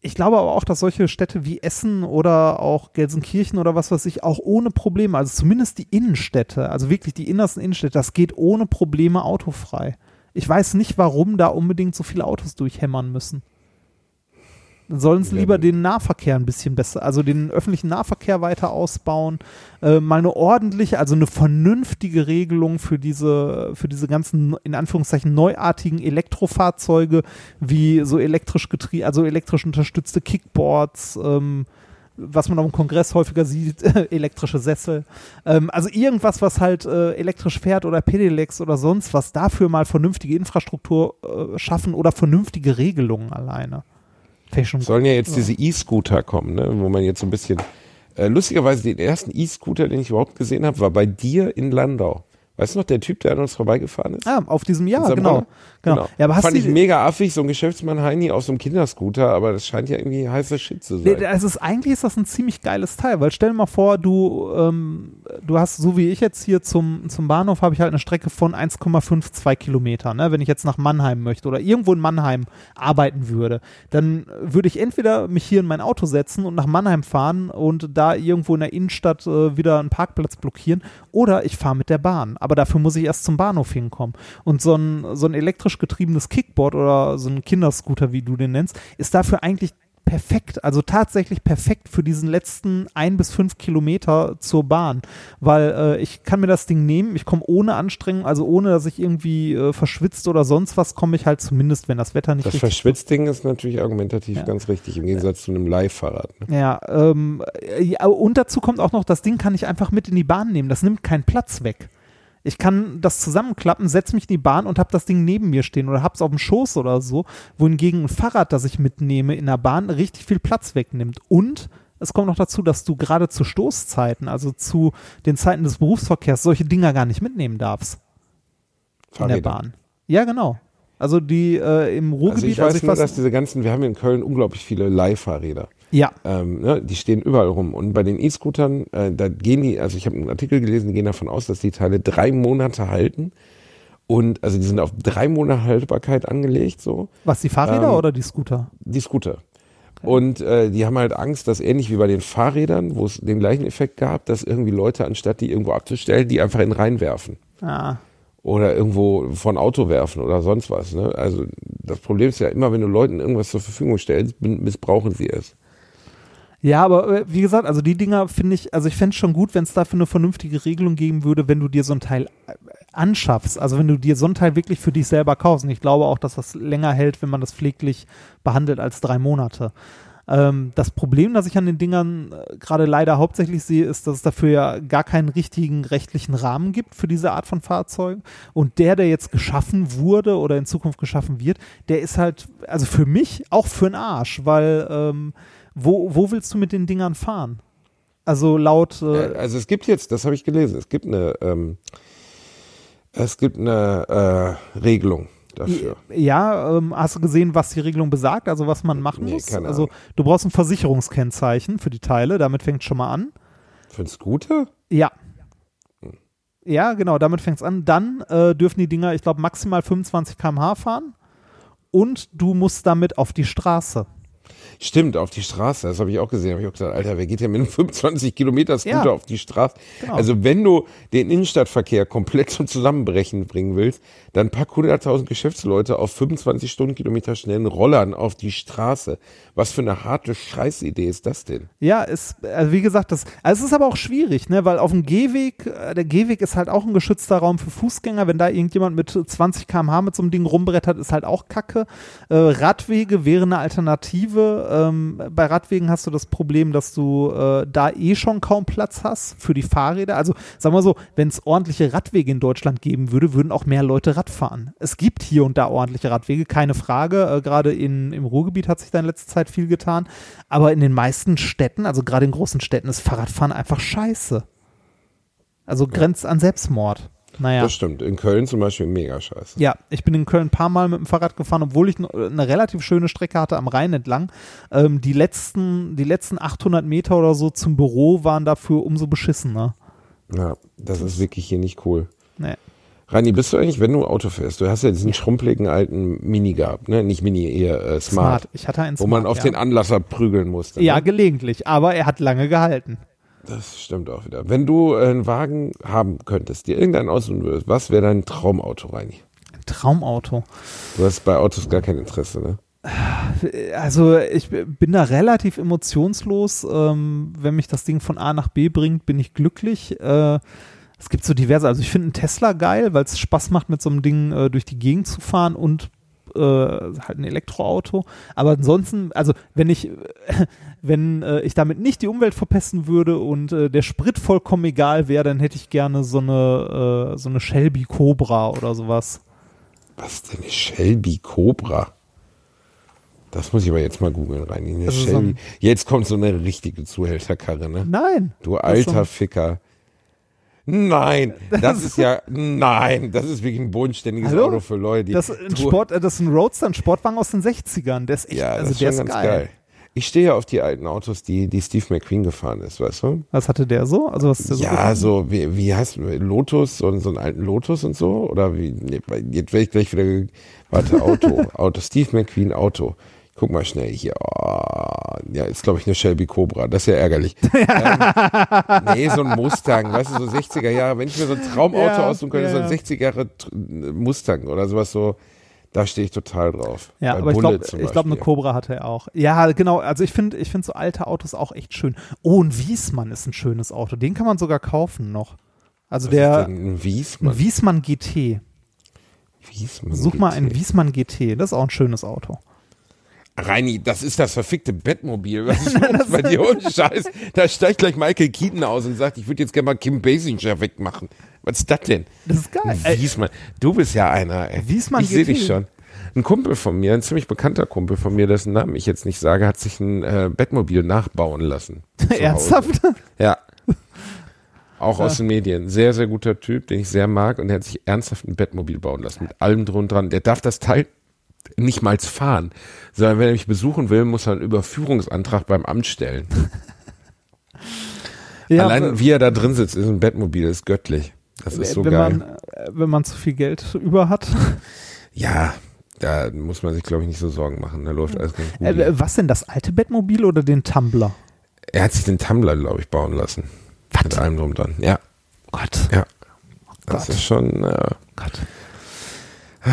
ich glaube aber auch, dass solche Städte wie Essen oder auch Gelsenkirchen oder was weiß ich auch ohne Probleme, also zumindest die Innenstädte, also wirklich die innersten Innenstädte, das geht ohne Probleme autofrei. Ich weiß nicht, warum da unbedingt so viele Autos durchhämmern müssen. Sollen sie lieber den Nahverkehr ein bisschen besser, also den öffentlichen Nahverkehr weiter ausbauen, äh, mal eine ordentliche, also eine vernünftige Regelung für diese, für diese ganzen, in Anführungszeichen, neuartigen Elektrofahrzeuge, wie so elektrisch getrieben, also elektrisch unterstützte Kickboards, ähm, was man auf dem Kongress häufiger sieht, elektrische Sessel. Ähm, also irgendwas, was halt äh, elektrisch fährt oder Pedelecs oder sonst was, dafür mal vernünftige Infrastruktur äh, schaffen oder vernünftige Regelungen alleine. Es sollen ja jetzt diese E-Scooter kommen, ne? wo man jetzt so ein bisschen. Äh, lustigerweise, den ersten E-Scooter, den ich überhaupt gesehen habe, war bei dir in Landau. Weißt du noch, der Typ, der an uns vorbeigefahren ist? Ah, auf diesem Jahr, genau. Roller? genau. Ja, aber hast Fand ich mega affig, so ein Geschäftsmann Heini auf so einem Kinderscooter, aber das scheint ja irgendwie heißer Shit zu sein. Nee, also ist, eigentlich ist das ein ziemlich geiles Teil, weil stell dir mal vor, du, ähm, du hast, so wie ich jetzt hier zum, zum Bahnhof, habe ich halt eine Strecke von 1,52 Kilometer. Ne? Wenn ich jetzt nach Mannheim möchte oder irgendwo in Mannheim arbeiten würde, dann würde ich entweder mich hier in mein Auto setzen und nach Mannheim fahren und da irgendwo in der Innenstadt äh, wieder einen Parkplatz blockieren oder ich fahre mit der Bahn. Aber dafür muss ich erst zum Bahnhof hinkommen. Und so ein, so ein elektrisch getriebenes Kickboard oder so ein Kinderscooter, wie du den nennst, ist dafür eigentlich perfekt, also tatsächlich perfekt für diesen letzten ein bis fünf Kilometer zur Bahn, weil äh, ich kann mir das Ding nehmen, ich komme ohne Anstrengung, also ohne, dass ich irgendwie äh, verschwitzt oder sonst was, komme ich halt zumindest, wenn das Wetter nicht Das richtig Verschwitzding ist natürlich argumentativ Ja. ganz richtig, im Gegensatz zu einem Live-Fahrrad. Ne? Ja, ähm, ja, und dazu kommt auch noch, das Ding kann ich einfach mit in die Bahn nehmen. Das nimmt keinen Platz weg. Ich kann das zusammenklappen, setze mich in die Bahn und habe das Ding neben mir stehen oder hab's auf dem Schoß oder so, wohingegen ein Fahrrad, das ich mitnehme in der Bahn, richtig viel Platz wegnimmt. Und es kommt noch dazu, dass du gerade zu Stoßzeiten, also zu den Zeiten des Berufsverkehrs, solche Dinger gar nicht mitnehmen darfst in der Fahrräder. Bahn. Ja, genau. Also die äh, im Ruhrgebiet, Also ich weiß nur, was- dass diese ganzen, wir haben in Köln unglaublich viele Leihfahrräder. Ja, Ähm, ne, die stehen überall rum. Und bei den E-Scootern, äh, da gehen die, also ich habe einen Artikel gelesen, die gehen davon aus, dass die Teile drei Monate halten. Und also die sind auf drei Monate Haltbarkeit angelegt, so, was die Fahrräder Ähm, oder die Scooter? die Scooter. Und äh, die haben halt Angst, dass ähnlich wie bei den Fahrrädern, wo es den gleichen Effekt gab, dass irgendwie Leute, anstatt die irgendwo abzustellen, die einfach in den Rhein werfen. Ah, Oder irgendwo von Auto werfen oder sonst was. Ne? Also das Problem ist ja immer, wenn du Leuten irgendwas zur Verfügung stellst, missbrauchen sie es. Ja, aber äh, wie gesagt, also die Dinger finde ich, also ich fände es schon gut, wenn es dafür eine vernünftige Regelung geben würde, wenn du dir so ein Teil äh, anschaffst. Also wenn du dir so ein Teil wirklich für dich selber kaufst. Und ich glaube auch, dass das länger hält, wenn man das pfleglich behandelt als drei Monate. Ähm, das Problem, das ich an den Dingern äh, gerade leider hauptsächlich sehe, ist, dass es dafür ja gar keinen richtigen rechtlichen Rahmen gibt für diese Art von Fahrzeugen. Und der, der jetzt geschaffen wurde oder in Zukunft geschaffen wird, der ist halt, also für mich auch für den Arsch, weil ähm, wo, wo willst du mit den Dingern fahren? Also laut, äh, Äh, Also es gibt jetzt, das habe ich gelesen, es gibt eine, ähm, es gibt eine äh, Regelung dafür. ja, ähm, hast du gesehen, was die Regelung besagt, also was man machen Nee, muss? keine Also du brauchst ein Versicherungskennzeichen für die Teile, damit fängt schon mal an. Für einen Scooter? Ja. Ja, genau, damit fängt es an. Dann äh, dürfen die Dinger, ich glaube, maximal 25 km/h fahren. Und du musst damit auf die Straße. Stimmt, auf die Straße, das habe ich auch gesehen. Habe ich auch gesagt, Alter, wer geht denn mit einem 25 Kilometer Scooter Ja. auf die Straße? Genau. Also wenn du den Innenstadtverkehr komplett zum Zusammenbrechen bringen willst, dann pack 100.000 Geschäftsleute auf 25 Stundenkilometer schnellen Rollern auf die Straße. Was für eine harte Scheißidee ist das denn? Ja, ist, also wie gesagt, das, also es ist aber auch schwierig, ne, weil auf dem Gehweg, äh, der Gehweg ist halt auch ein geschützter Raum für Fußgänger. Wenn da irgendjemand mit 20 km/h mit so einem Ding rumbrettert, ist halt auch Kacke. Äh, Radwege wäre eine Alternative. Ähm, bei Radwegen hast du das Problem, dass du äh, da eh schon kaum Platz hast für die Fahrräder. Also sagen wir so, wenn es ordentliche Radwege in Deutschland geben würde, würden auch mehr Leute Rad fahren. Es gibt hier und da ordentliche Radwege, keine Frage. Äh, Gerade in, im Ruhrgebiet hat sich da in letzter Zeit viel getan. Aber in den meisten Städten, also gerade in großen Städten, ist Fahrradfahren einfach scheiße. Also grenzt an Selbstmord. Naja. Das stimmt. In Köln zum Beispiel mega scheiße. Ja, ich bin in Köln ein paar Mal mit dem Fahrrad gefahren, obwohl ich eine relativ schöne Strecke hatte am Rhein entlang. Ähm, die, letzten, die letzten 800 Meter oder so zum Büro waren dafür umso beschissener. Ja, das ist wirklich hier nicht cool. Nee. Rani, bist du eigentlich, wenn du Auto fährst, du hast ja diesen schrumpeligen alten Mini gehabt, ne? Nicht Mini, eher äh, Smart, Ich hatte einen wo Smart, man auf ja. den Anlasser prügeln musste. Ja, ne? gelegentlich, aber er hat lange gehalten. Das stimmt auch wieder. Wenn du äh, einen Wagen haben könntest, dir irgendeinen aussuchen würdest, was wäre dein Traumauto, Reini? Ein Traumauto. Du hast bei Autos gar kein Interesse, ne? Also ich bin da relativ emotionslos. Ähm, wenn mich das Ding von A nach B bringt, bin ich glücklich. Äh, es gibt so diverse, also ich finde einen Tesla geil, weil es Spaß macht, mit so einem Ding äh, durch die Gegend zu fahren und äh, halt ein Elektroauto. Aber ansonsten, also wenn ich, wenn äh, ich damit nicht die Umwelt verpesten würde und äh, der Sprit vollkommen egal wäre, dann hätte ich gerne so eine, äh, so eine Shelby Cobra oder sowas. Was denn eine Shelby Cobra? Das muss ich aber jetzt mal googeln. Eine Also so jetzt kommt so eine richtige Zuhälterkarre, ne? Nein. Du alter so Ficker. Nein, das ist ja, nein, das ist wirklich ein bodenständiges Hallo? Auto für Leute, die. Das ist ein Sport, äh, das ist ein Roadster, ein Sportwagen aus den 60ern. Der ist echt, Ja, also der ist ganz geil. geil. Ich stehe ja auf die alten Autos, die, die Steve McQueen gefahren ist, weißt du? Was hatte der so? Also was ist der so? ja, gefahren? so, wie, wie heißt Lotus, so, so einen alten Lotus und so? Oder wie, jetzt werde ich gleich wieder, warte, Auto, Auto, Steve McQueen Auto. Guck mal schnell hier. Oh, ja, ist glaube ich eine Shelby Cobra. Das ist ja ärgerlich. ähm, nee, so ein Mustang, weißt du, so 60er Jahre. Wenn ich mir so ein Traumauto Ja, aussuchen könnte, ja, so ein ja. 60er Jahre Tr- Mustang oder sowas so. Da stehe ich total drauf. Ja, Bei aber ich Bulle glaube, zum ich glaube, eine Beispiel. Cobra hatte er auch. Ja, genau. Also ich finde, ich finde so alte Autos auch echt schön. Oh, ein Wiesmann ist ein schönes Auto. Den kann man sogar kaufen noch. Also Was ist der denn ein Wiesmann. ein Wiesmann GT. Wiesmann Such mal GT. einen Wiesmann GT. Das ist auch ein schönes Auto. Reini, das ist das verfickte Bettmobil. Was ist los bei dir? Ohne Scheiß. Da steigt gleich Michael Keaton aus und sagt, ich würde jetzt gerne mal Kim Basinger wegmachen. Was ist das denn? Das ist geil. Wiesmann. Du bist ja einer, ey. Wiesmann ich sehe dich schon. Ein Kumpel von mir, ein ziemlich bekannter Kumpel von mir, dessen Namen ich jetzt nicht sage, hat sich ein äh, Bettmobil nachbauen lassen. Ernsthaft? Ja. Auch aus den Medien. Sehr, sehr guter Typ, den ich sehr mag. Und er hat sich ernsthaft ein Bettmobil bauen lassen. Mit allem drum dran. Der darf das Teil nicht mal fahren, sondern wenn er mich besuchen will, muss er einen Überführungsantrag beim Amt stellen. Ja, Allein wie er da drin sitzt, ist ein Bettmobil, ist göttlich. Das ist so wenn geil. man äh, wenn man zu viel Geld über hat. ja, da muss man sich, glaube ich, nicht so Sorgen machen. Da läuft alles ganz gut. Äh, was denn das alte Bettmobil oder den Tumblr? er hat sich den Tumblr, glaube ich, bauen lassen. Mit allem drum dran. Ja, Gott. ja. Das Gott. ist schon äh, Gott.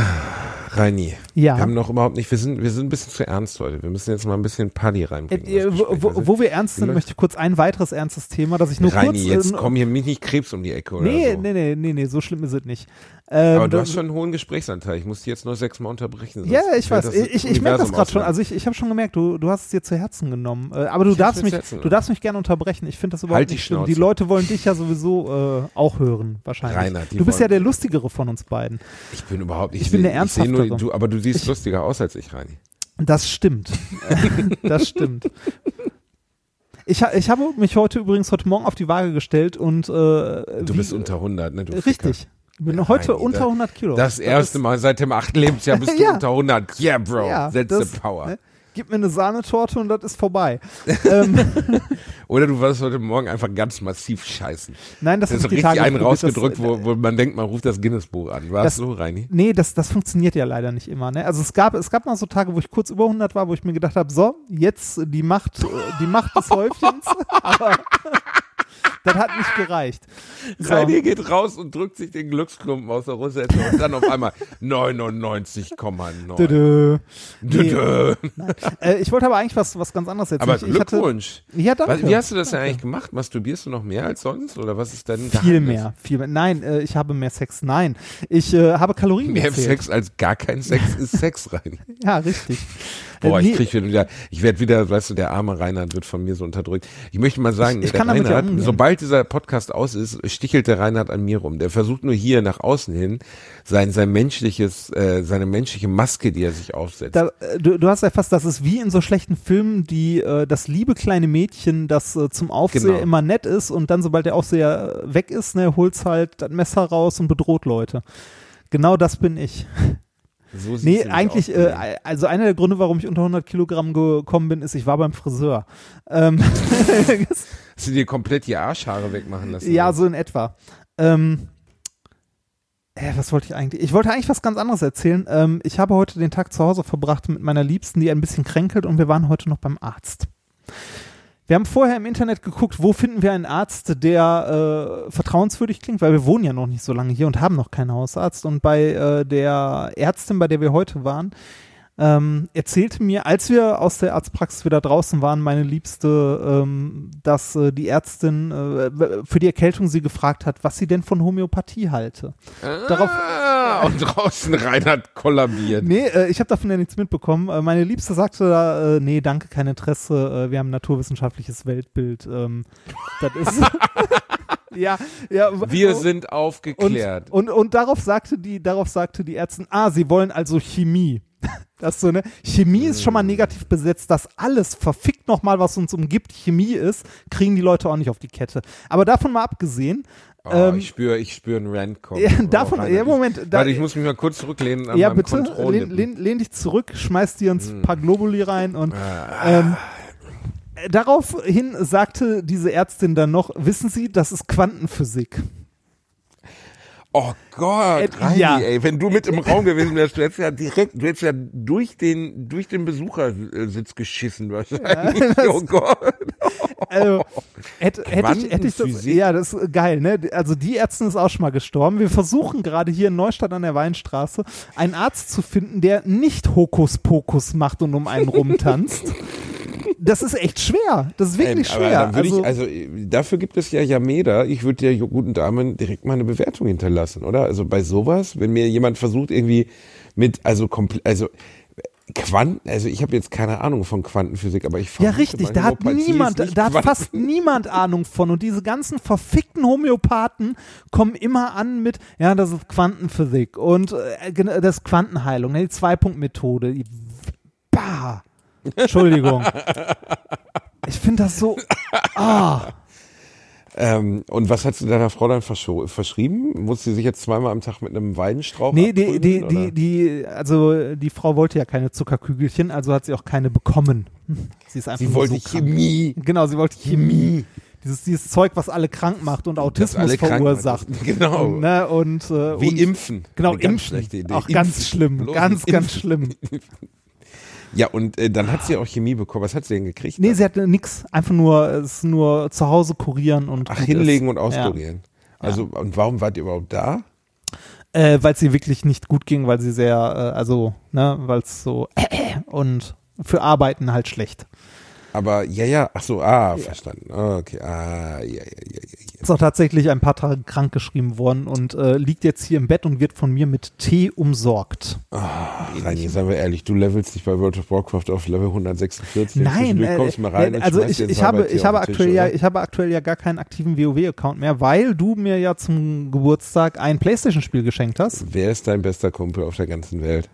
Reini. Ja. Wir haben noch überhaupt nicht, wir sind, wir sind ein bisschen zu ernst heute. Wir müssen jetzt mal ein bisschen Paddy Äh, reinbringen. äh, ins wo, wo, wo wir ernst sind, möchte ich kurz ein weiteres ernstes Thema, das ich nur Reini, kurz. jetzt äh, komm hier mich nicht Krebs um die Ecke oder nee, so. nee, nee, nee, nee, so schlimm ist es nicht. Ähm, Aber du hast schon einen hohen Gesprächsanteil. Ich muss dich jetzt nur sechsmal unterbrechen. Ja, ich weiß. Ich, ich merke das gerade schon. auseinander. Also ich, ich habe schon gemerkt, du, du hast es dir zu Herzen genommen. Äh, aber du Ich darfst mich, du darfst mich gerne unterbrechen. Ich finde das überhaupt Halt nicht schlimm. Die. Leute wollen dich ja sowieso äh, auch hören, wahrscheinlich. Die du bist ja der lustigere von uns beiden. Ich bin überhaupt nicht. Ich bin der ich seh nur, Ernsthaftere. du, Aber du siehst lustiger aus als ich, Reini. Das stimmt. das stimmt. Ich, ich habe mich heute übrigens heute Morgen auf die Waage gestellt und äh, Du bist unter 100, ne? Du richtig. Ich bin Ja, heute unter da- 100 Kilo. Das erste Mal seit dem achten Lebensjahr bist du Ja. unter 100. Yeah, bro. Ja, That's das- the power. ne? Gib mir eine Sahnetorte und das ist vorbei. ähm, Oder du warst heute Morgen einfach ganz massiv scheißen. nein, das, Das ist richtig Tage einen rausgedrückt, das, wo, wo man denkt, man ruft das Guinness-Buch an. War Das- so, Reini? Nee, das, das funktioniert ja leider nicht immer. Ne? Also es gab, es gab mal so Tage, wo ich kurz über 100 war, wo ich mir gedacht habe, so, jetzt die Macht, äh, die Macht des Häufchens. Aber das hat nicht gereicht. So. Reini geht raus und drückt sich den Glücksklumpen aus der Rosette und dann auf einmal 99,9. Dö, dö. Dö, dö. Äh, ich wollte aber eigentlich was, was ganz anderes erzählen. Aber ich, ich hatte, Glückwunsch. ja, danke. Wie hast du das denn eigentlich gemacht? Masturbierst du noch mehr als sonst? Oder was ist dein viel mehr, viel mehr. Nein, äh, ich habe mehr Sex. Nein, ich äh, habe Kalorien Mehr gezählt. Sex als gar kein Sex ist Sex rein. Ja, richtig. Boah, ich krieg wieder, ich werde wieder, weißt du, der arme Reinhard wird von mir so unterdrückt. Ich möchte mal sagen, Ich- ich der Reinhard, sobald dieser Podcast aus ist, stichelt der Reinhard an mir rum. Der versucht nur hier nach außen hin sein, sein menschliches, äh, seine menschliche Maske, die er sich aufsetzt. da, äh, du, du hast erfasst, das ist wie in so schlechten Filmen, die äh, das liebe kleine Mädchen, das äh, zum Aufseher Genau. immer nett ist und dann, sobald der Aufseher weg ist, ne, holt's halt das Messer raus und bedroht Leute. Genau das bin ich. So Nee, eigentlich, äh, also einer der Gründe, warum ich unter 100 Kilogramm gekommen bin, ist, ich war beim Friseur. Ähm, Hast du dir komplett die Arschhaare wegmachen lassen? ja, so in etwa. Ähm, äh, was wollte ich eigentlich? Ich wollte eigentlich was ganz anderes erzählen. Ähm, ich habe heute den Tag zu Hause verbracht mit meiner Liebsten, die ein bisschen kränkelt und wir waren heute noch beim Arzt. Wir haben vorher im Internet geguckt, wo finden wir einen Arzt, der äh, vertrauenswürdig klingt, weil wir wohnen ja noch nicht so lange hier und haben noch keinen Hausarzt. Und bei äh, der Ärztin, bei der wir heute waren, ähm, erzählte mir, als wir aus der Arztpraxis wieder draußen waren, meine Liebste, ähm, dass äh, die Ärztin äh, für die Erkältung sie gefragt hat, was sie denn von Homöopathie halte. darauf- ah, und draußen Reinhard kollabiert. Nee, äh, ich habe davon ja nichts mitbekommen. Äh, meine Liebste sagte da, äh, nee, danke, kein Interesse, äh, wir haben ein naturwissenschaftliches Weltbild. Ähm, das ist. ja, ja. Wir sind aufgeklärt. Und, und, und darauf sagte die, darauf sagte die Ärztin, ah, sie wollen also Chemie. Das so, ne? Chemie ist schon mal negativ besetzt, dass alles verfickt nochmal, was uns umgibt, Chemie ist, kriegen die Leute auch nicht auf die Kette. Aber davon mal abgesehen, Oh, ähm, ich spüre ich spür einen Rant kommen. ja, Oh, davon, Reinhard, ja, Moment, Ich, da, warte, ich muss mich mal kurz zurücklehnen an ja, bitte, lehn, lehn, lehn dich zurück, schmeiß dir ein paar Globuli rein und Ah, ähm, äh, daraufhin sagte diese Ärztin dann noch, wissen Sie, das ist Quantenphysik. Oh Gott, Äh, Reini, ja. ey, wenn du mit im Raum gewesen wärst, du hättest ja direkt, du hättest ja durch den, durch den Besuchersitz geschissen wahrscheinlich. oh Gott. Also, Hätte, hätte ich, hätte ich das, ja, das ist geil, ne? Also die Ärztin ist auch schon mal gestorben. Wir versuchen gerade hier in Neustadt an der Weinstraße einen Arzt zu finden, der nicht Hokuspokus macht und um einen rumtanzt. das ist echt schwer. Das ist wirklich Ähm, schwer. also, ich, also dafür gibt es ja Yameda. Ich würde der guten Dame direkt mal eine Bewertung hinterlassen, oder? Also bei sowas, wenn mir jemand versucht irgendwie mit, also komplett, also Quanten, also ich habe jetzt keine Ahnung von Quantenphysik, aber ich ja, vermute richtig. mal, Da hat niemand, da hat fast niemand Ahnung von. Und diese ganzen verfickten Homöopathen kommen immer an mit, ja, das ist Quantenphysik und äh, das ist Quantenheilung, ne, die Zwei-Punkt-Methode. Bah. Entschuldigung. Ich finde das so. Ah. Ähm, und was hast du deiner Frau dann verschrieben? Muss sie sich jetzt zweimal am Tag mit einem Weinstrauch Nee, die, die, oder? die, die, also die Frau wollte ja keine Zuckerkügelchen, also hat sie auch keine bekommen. Sie ist einfach Sie wollte so. Chemie. Genau, sie wollte Chemie. Dieses, dieses Zeug, was alle krank macht und Autismus verursacht. macht. Genau. Ne, und, äh, Wie und, impfen. Genau, impfen. schlechte Idee. Auch Impfen. ganz schlimm. Bloß ganz, impfen. ganz schlimm. Ja, und äh, dann hat sie auch Chemie bekommen. Was hat sie denn gekriegt? Nee, sie hatte nix. Einfach nur, es ist nur zu Hause kurieren und. Ach, hinlegen ist. und auskurieren. Also, und warum wart ihr überhaupt da? Ja. Äh, weil es ihr wirklich nicht gut ging, weil sie sehr, äh, also, ne, weil es so und für Arbeiten halt schlecht. Aber ja, ja, ach so, ah, verstanden. Okay, ah, ja, ja, ja, ja. ja. Ist auch tatsächlich ein paar Tage krank geschrieben worden und äh, liegt jetzt hier im Bett und wird von mir mit Tee umsorgt. Reini, seien wir ehrlich, du levelst dich bei World of Warcraft auf Level 146. Nein, du äh, kommst mal rein äh, und also ich, ich habe, ich habe aktuell Tisch, ja, oder? ich habe aktuell ja gar keinen aktiven WoW-Account mehr, weil du mir ja zum Geburtstag ein PlayStation-Spiel geschenkt hast. Wer ist dein bester Kumpel auf der ganzen Welt?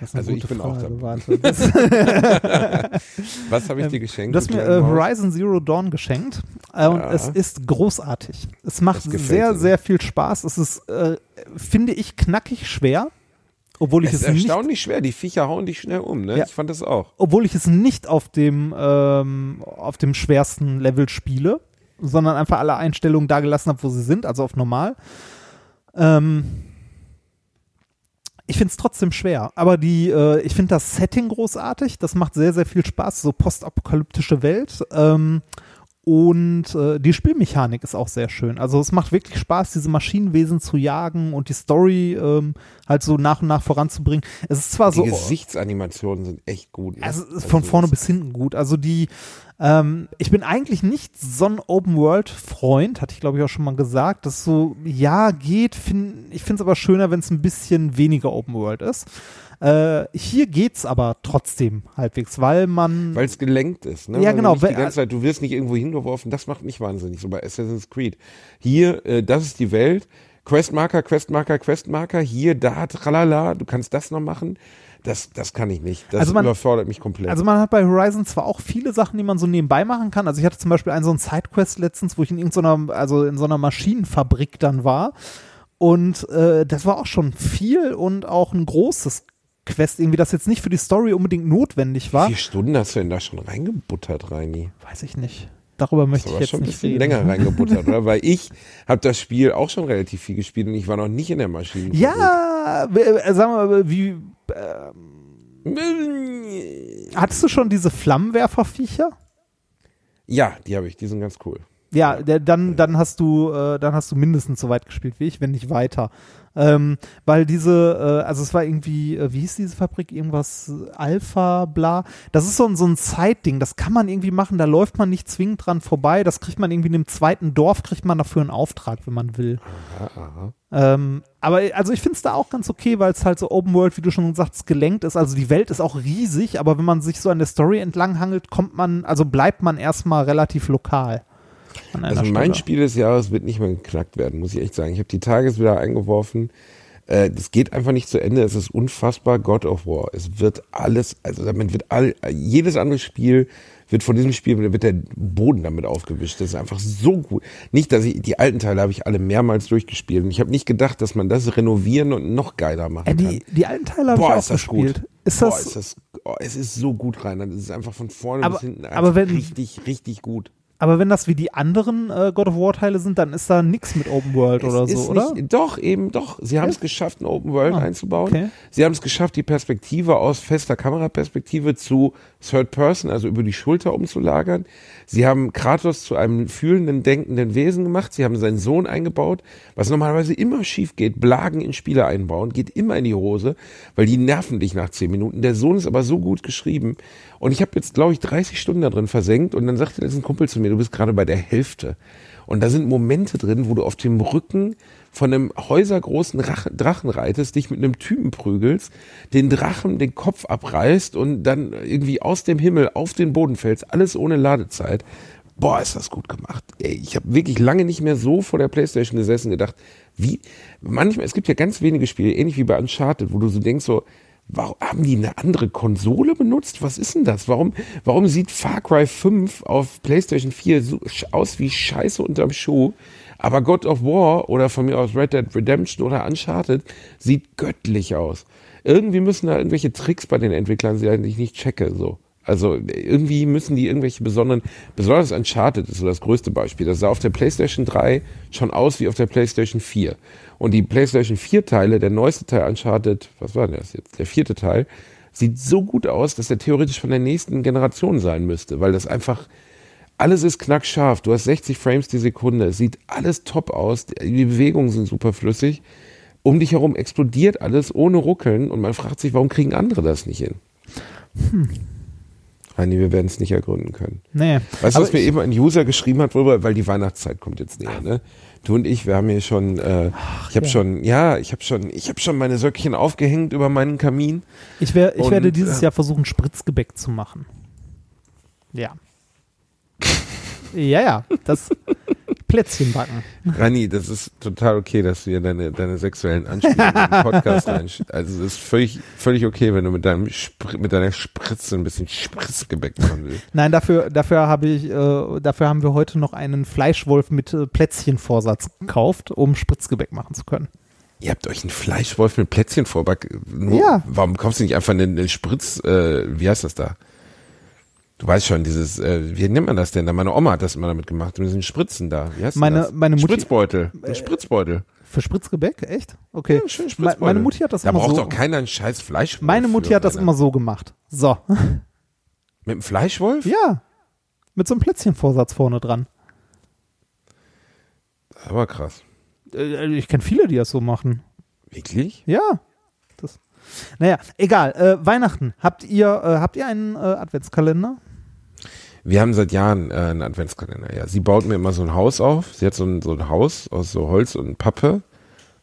Das ist eine Also ich gute bin auch Frage, warte. Das, Was habe ich dir Ähm, geschenkt? du hast mir äh? Horizon Zero Dawn geschenkt äh, und Ja. es ist großartig. Es macht sehr, dir. sehr viel Spaß. Es ist, äh, finde ich, knackig schwer, obwohl ich Es es, ist nicht erstaunlich schwer. Die Viecher hauen dich schnell um, ne? Ja. Ich fand das auch. obwohl ich es nicht auf dem, ähm, auf dem schwersten Level spiele, sondern einfach alle Einstellungen da gelassen habe, wo sie sind, also auf normal. Ähm, ich finde es trotzdem schwer, aber die, äh, ich finde das Setting großartig, das macht sehr, sehr viel Spaß, so postapokalyptische Welt. Ähm, und äh, die Spielmechanik ist auch sehr schön. Also es macht wirklich Spaß, diese Maschinenwesen zu jagen und die Story ähm, halt so nach und nach voranzubringen. Es ist zwar Die so. Gesichtsanimationen sind echt gut. Ne? Also ist von vorne bis hinten gut. Also die, ähm, ich bin eigentlich nicht so ein Open-World-Freund, hatte ich glaube ich auch schon mal gesagt. Das so, ja, geht. Find, ich finde es aber schöner, wenn es ein bisschen weniger Open-World ist. Äh, hier geht's aber trotzdem halbwegs, weil man. Weil es gelenkt ist. Ne? Ja, du genau, die weil- ganze Zeit, du wirst nicht irgendwo hingeworfen. Das macht mich wahnsinnig. So bei Assassin's Creed. Hier, äh, das ist die Welt. Questmarker, Questmarker, Questmarker. Hier, da, tralala. Du kannst das noch machen. Das, das kann ich nicht. Das Also man- überfordert mich komplett. Also man hat bei Horizon zwar auch viele Sachen, die man so nebenbei machen kann. Also ich hatte zum Beispiel einen so einen Sidequest letztens, wo ich in irgendeiner, also in so einer Maschinenfabrik dann war. Und äh, das war auch schon viel und auch ein großes Quest, irgendwie, das jetzt nicht für die Story unbedingt notwendig Wie war. viele Stunden hast du denn da schon reingebuttert, Reini? Weiß ich nicht. Darüber möchte ich jetzt schon ein nicht bisschen reden. länger reingebuttert, oder? Weil ich habe das Spiel auch schon relativ viel gespielt und ich war noch nicht in der Maschine. Ja, äh, wir mal, wie. Hattest du schon diese Flammenwerferviecher? Ja, die habe ich. Die sind ganz cool. Ja, der, dann, dann hast du, äh, dann hast du mindestens so weit gespielt wie ich, wenn nicht weiter. Ähm, weil diese, äh, also es war irgendwie, äh, wie hieß diese Fabrik? Irgendwas Alpha, bla. Das ist so ein, so ein Zeitding, das kann man irgendwie machen, da läuft man nicht zwingend dran vorbei. Das kriegt man irgendwie in einem zweiten Dorf, kriegt man dafür einen Auftrag, wenn man will. Aha, aha. Ähm, aber also ich finde es da auch ganz okay, weil es halt so Open World, wie du schon sagst, gelenkt ist. Also die Welt ist auch riesig, aber wenn man sich so an der Story entlang hangelt, kommt man, also bleibt man erstmal relativ lokal. Also mein Stelle. Spiel des Jahres wird nicht mehr geknackt werden, muss ich echt sagen. Ich habe die Tages wieder eingeworfen. Äh, Das geht einfach nicht zu Ende. Es ist unfassbar God of War. Es wird alles, also damit wird all, jedes andere Spiel wird von diesem Spiel wird der Boden damit aufgewischt. Das ist einfach so gut. Nicht, dass ich die alten Teile habe ich alle mehrmals durchgespielt und ich habe nicht gedacht, dass man das renovieren und noch geiler machen Äh, kann. die, die alten Teile habe ich Boah, auch ist das gespielt. gut. Ist Boah, das, ist das oh, es ist so gut rein. Das ist einfach von vorne Aber- bis hinten aber einfach wenn- richtig, richtig gut. Aber wenn das wie die anderen äh, God of War Teile sind, dann ist da nichts mit Open World Es oder so, oder? Nicht, doch, eben doch. Sie haben es geschafft, eine Open World Ah, einzubauen. okay. Sie haben es geschafft, die Perspektive aus fester Kameraperspektive zu Third Person, also über die Schulter umzulagern. Sie haben Kratos zu einem fühlenden, denkenden Wesen gemacht. Sie haben seinen Sohn eingebaut, was normalerweise immer schief geht. Blagen in Spiele einbauen, geht immer in die Hose, weil die nerven dich nach zehn Minuten. Der Sohn ist aber so gut geschrieben. Und ich habe jetzt, glaube ich, 30 Stunden da drin versenkt. Und dann sagte letztens ein Kumpel zu mir, du bist gerade bei der Hälfte. Und da sind Momente drin, wo du auf dem Rücken von einem häusergroßen Rach Drachen reitest, dich mit einem Typen prügelst, den Drachen den Kopf abreißt und dann irgendwie aus dem Himmel auf den Boden fällst, alles ohne Ladezeit. Boah, ist das gut gemacht. Ey, ich habe wirklich lange nicht mehr so vor der Playstation gesessen gedacht, wie, manchmal, es gibt ja ganz wenige Spiele, ähnlich wie bei Uncharted, wo du so denkst so, Warum haben die eine andere Konsole benutzt? Was ist denn das? Warum, warum sieht Far Cry 5 auf PlayStation 4 so aus wie Scheiße unterm Schuh? Aber God of War oder von mir aus Red Dead Redemption oder Uncharted sieht göttlich aus. Irgendwie müssen da irgendwelche Tricks bei den Entwicklern sein, die ich nicht checke, so. Also irgendwie müssen die irgendwelche besonderen, besonders Uncharted ist so das größte Beispiel. Das sah auf der PlayStation 3 schon aus wie auf der PlayStation 4. Und die PlayStation 4 Teile, der neueste Teil Uncharted, was war denn das jetzt? Der vierte Teil, sieht so gut aus, dass der theoretisch von der nächsten Generation sein müsste, weil das einfach, alles ist knackscharf. Du hast 60 Frames die Sekunde. Es sieht alles top aus. Die Bewegungen sind super flüssig. Um dich herum explodiert alles ohne Ruckeln und man fragt sich, warum kriegen andere das nicht hin? Heini, wir werden es nicht ergründen können. Nee. Weißt du, was mir eben ein User geschrieben hat, weil die Weihnachtszeit kommt jetzt näher, ne? Du und ich, wir haben hier schon, äh, ich habe ja. schon, ja, ich habe schon, ich habe schon meine Söckchen aufgehängt über meinen Kamin. Ich, wär, ich Und, werde dieses äh, Jahr versuchen, Spritzgebäck zu machen. Ja. ja, ja, das Plätzchen backen. Rani, das ist total okay, dass du hier deine, deine sexuellen Anspielungen im Podcast reinsch. Also es ist völlig, völlig okay, wenn du mit deinem Spr mit deiner Spritze ein bisschen Spritzgebäck machen willst. Nein, dafür, dafür habe ich, äh, dafür haben wir heute noch einen Fleischwolf mit äh, Plätzchenvorsatz gekauft, um Spritzgebäck machen zu können. Ihr habt euch einen Fleischwolf mit Plätzchen vorback. Nur, Ja. Warum kaufst du nicht einfach einen, einen Spritz, äh, wie heißt das da? Du weißt schon, dieses, äh, wie nennt man das denn da? Meine Oma hat das immer damit gemacht, mit diesen Spritzen da. Wie heißt Meine- das? meine Mutti- Spritzbeutel. Ein Spritzbeutel. Für Spritzgebäck? Echt? Okay. Ja, schön Me- Spritzbeutel. meine Mutti hat das Da immer braucht so. doch keiner einen scheiß Fleischwolf. Meine Mutti hat das immer so gemacht. So. Mit einem Fleischwolf? ja. Mit so einem Plätzchenvorsatz vorne dran. Aber krass. Äh, Ich kenne viele, die das so machen. Wirklich? Ja. Das. Naja, egal. Äh, Weihnachten. Habt ihr, äh, habt ihr einen äh, Adventskalender? Wir haben seit Jahren äh, einen Adventskalender, ja. Sie baut mir immer so ein Haus auf. Sie hat so ein, so ein Haus aus so Holz und Pappe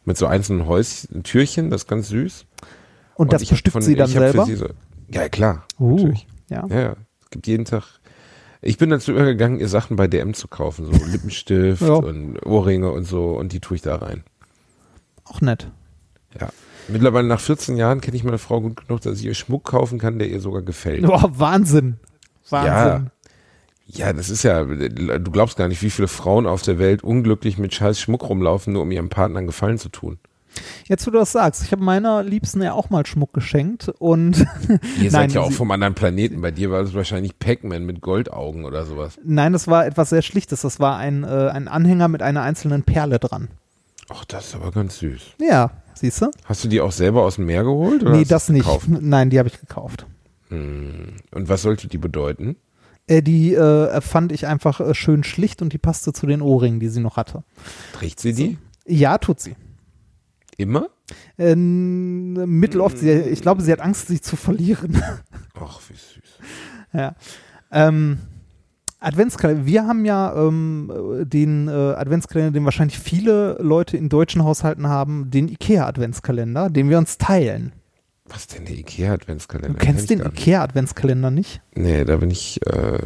mit so einzelnen Häuschen, Türchen, das ist ganz süß. Und, das ich hab bestückt von- sie dann selber? Sie so, ja, klar. Uh, Natürlich. ja. Ja, ja. Es gibt jeden Tag. Ich bin dazu übergegangen, ihr Sachen bei DM zu kaufen, so Lippenstift Ja. und Ohrringe und so, und die tue ich da rein. Auch nett. Ja. Mittlerweile nach 14 Jahren kenne ich meine Frau gut genug, dass ich ihr Schmuck kaufen kann, der ihr sogar gefällt. Boah, Wahnsinn. Wahnsinn. Ja, das ist ja, du glaubst gar nicht, wie viele Frauen auf der Welt unglücklich mit scheiß Schmuck rumlaufen, nur um ihrem Partner einen Gefallen zu tun. Jetzt, wo du das sagst, ich habe meiner Liebsten ja auch mal Schmuck geschenkt und Ihr Nein, seid ja auch vom anderen Planeten. Bei dir war das wahrscheinlich Pac-Man mit Goldaugen oder sowas. nein, das war etwas sehr Schlichtes. Das war ein, äh, ein Anhänger mit einer einzelnen Perle dran. Ach, das ist aber ganz süß. Ja, siehst du? Hast du die auch selber aus dem Meer geholt? Oder Nee, das nicht. gekauft? Nein, die habe ich gekauft. Hm. Und was sollte die bedeuten? Äh, die äh, fand ich einfach äh, schön schlicht und die passte zu den Ohrringen, die sie noch hatte. Trägt sie die? Ja, tut sie. Immer? Ähm, mitteloft. Sie, ich glaube, sie hat Angst, sich zu verlieren. Ach, wie süß. ja. Ähm, Adventskalender. Wir haben ja ähm, den äh, Adventskalender, den wahrscheinlich viele Leute in deutschen Haushalten haben, den IKEA-Adventskalender, den wir uns teilen. Was ist denn der Ikea-Adventskalender? Du kennst Kenn den. IKEA-Adventskalender nicht? Nee, da bin ich, äh,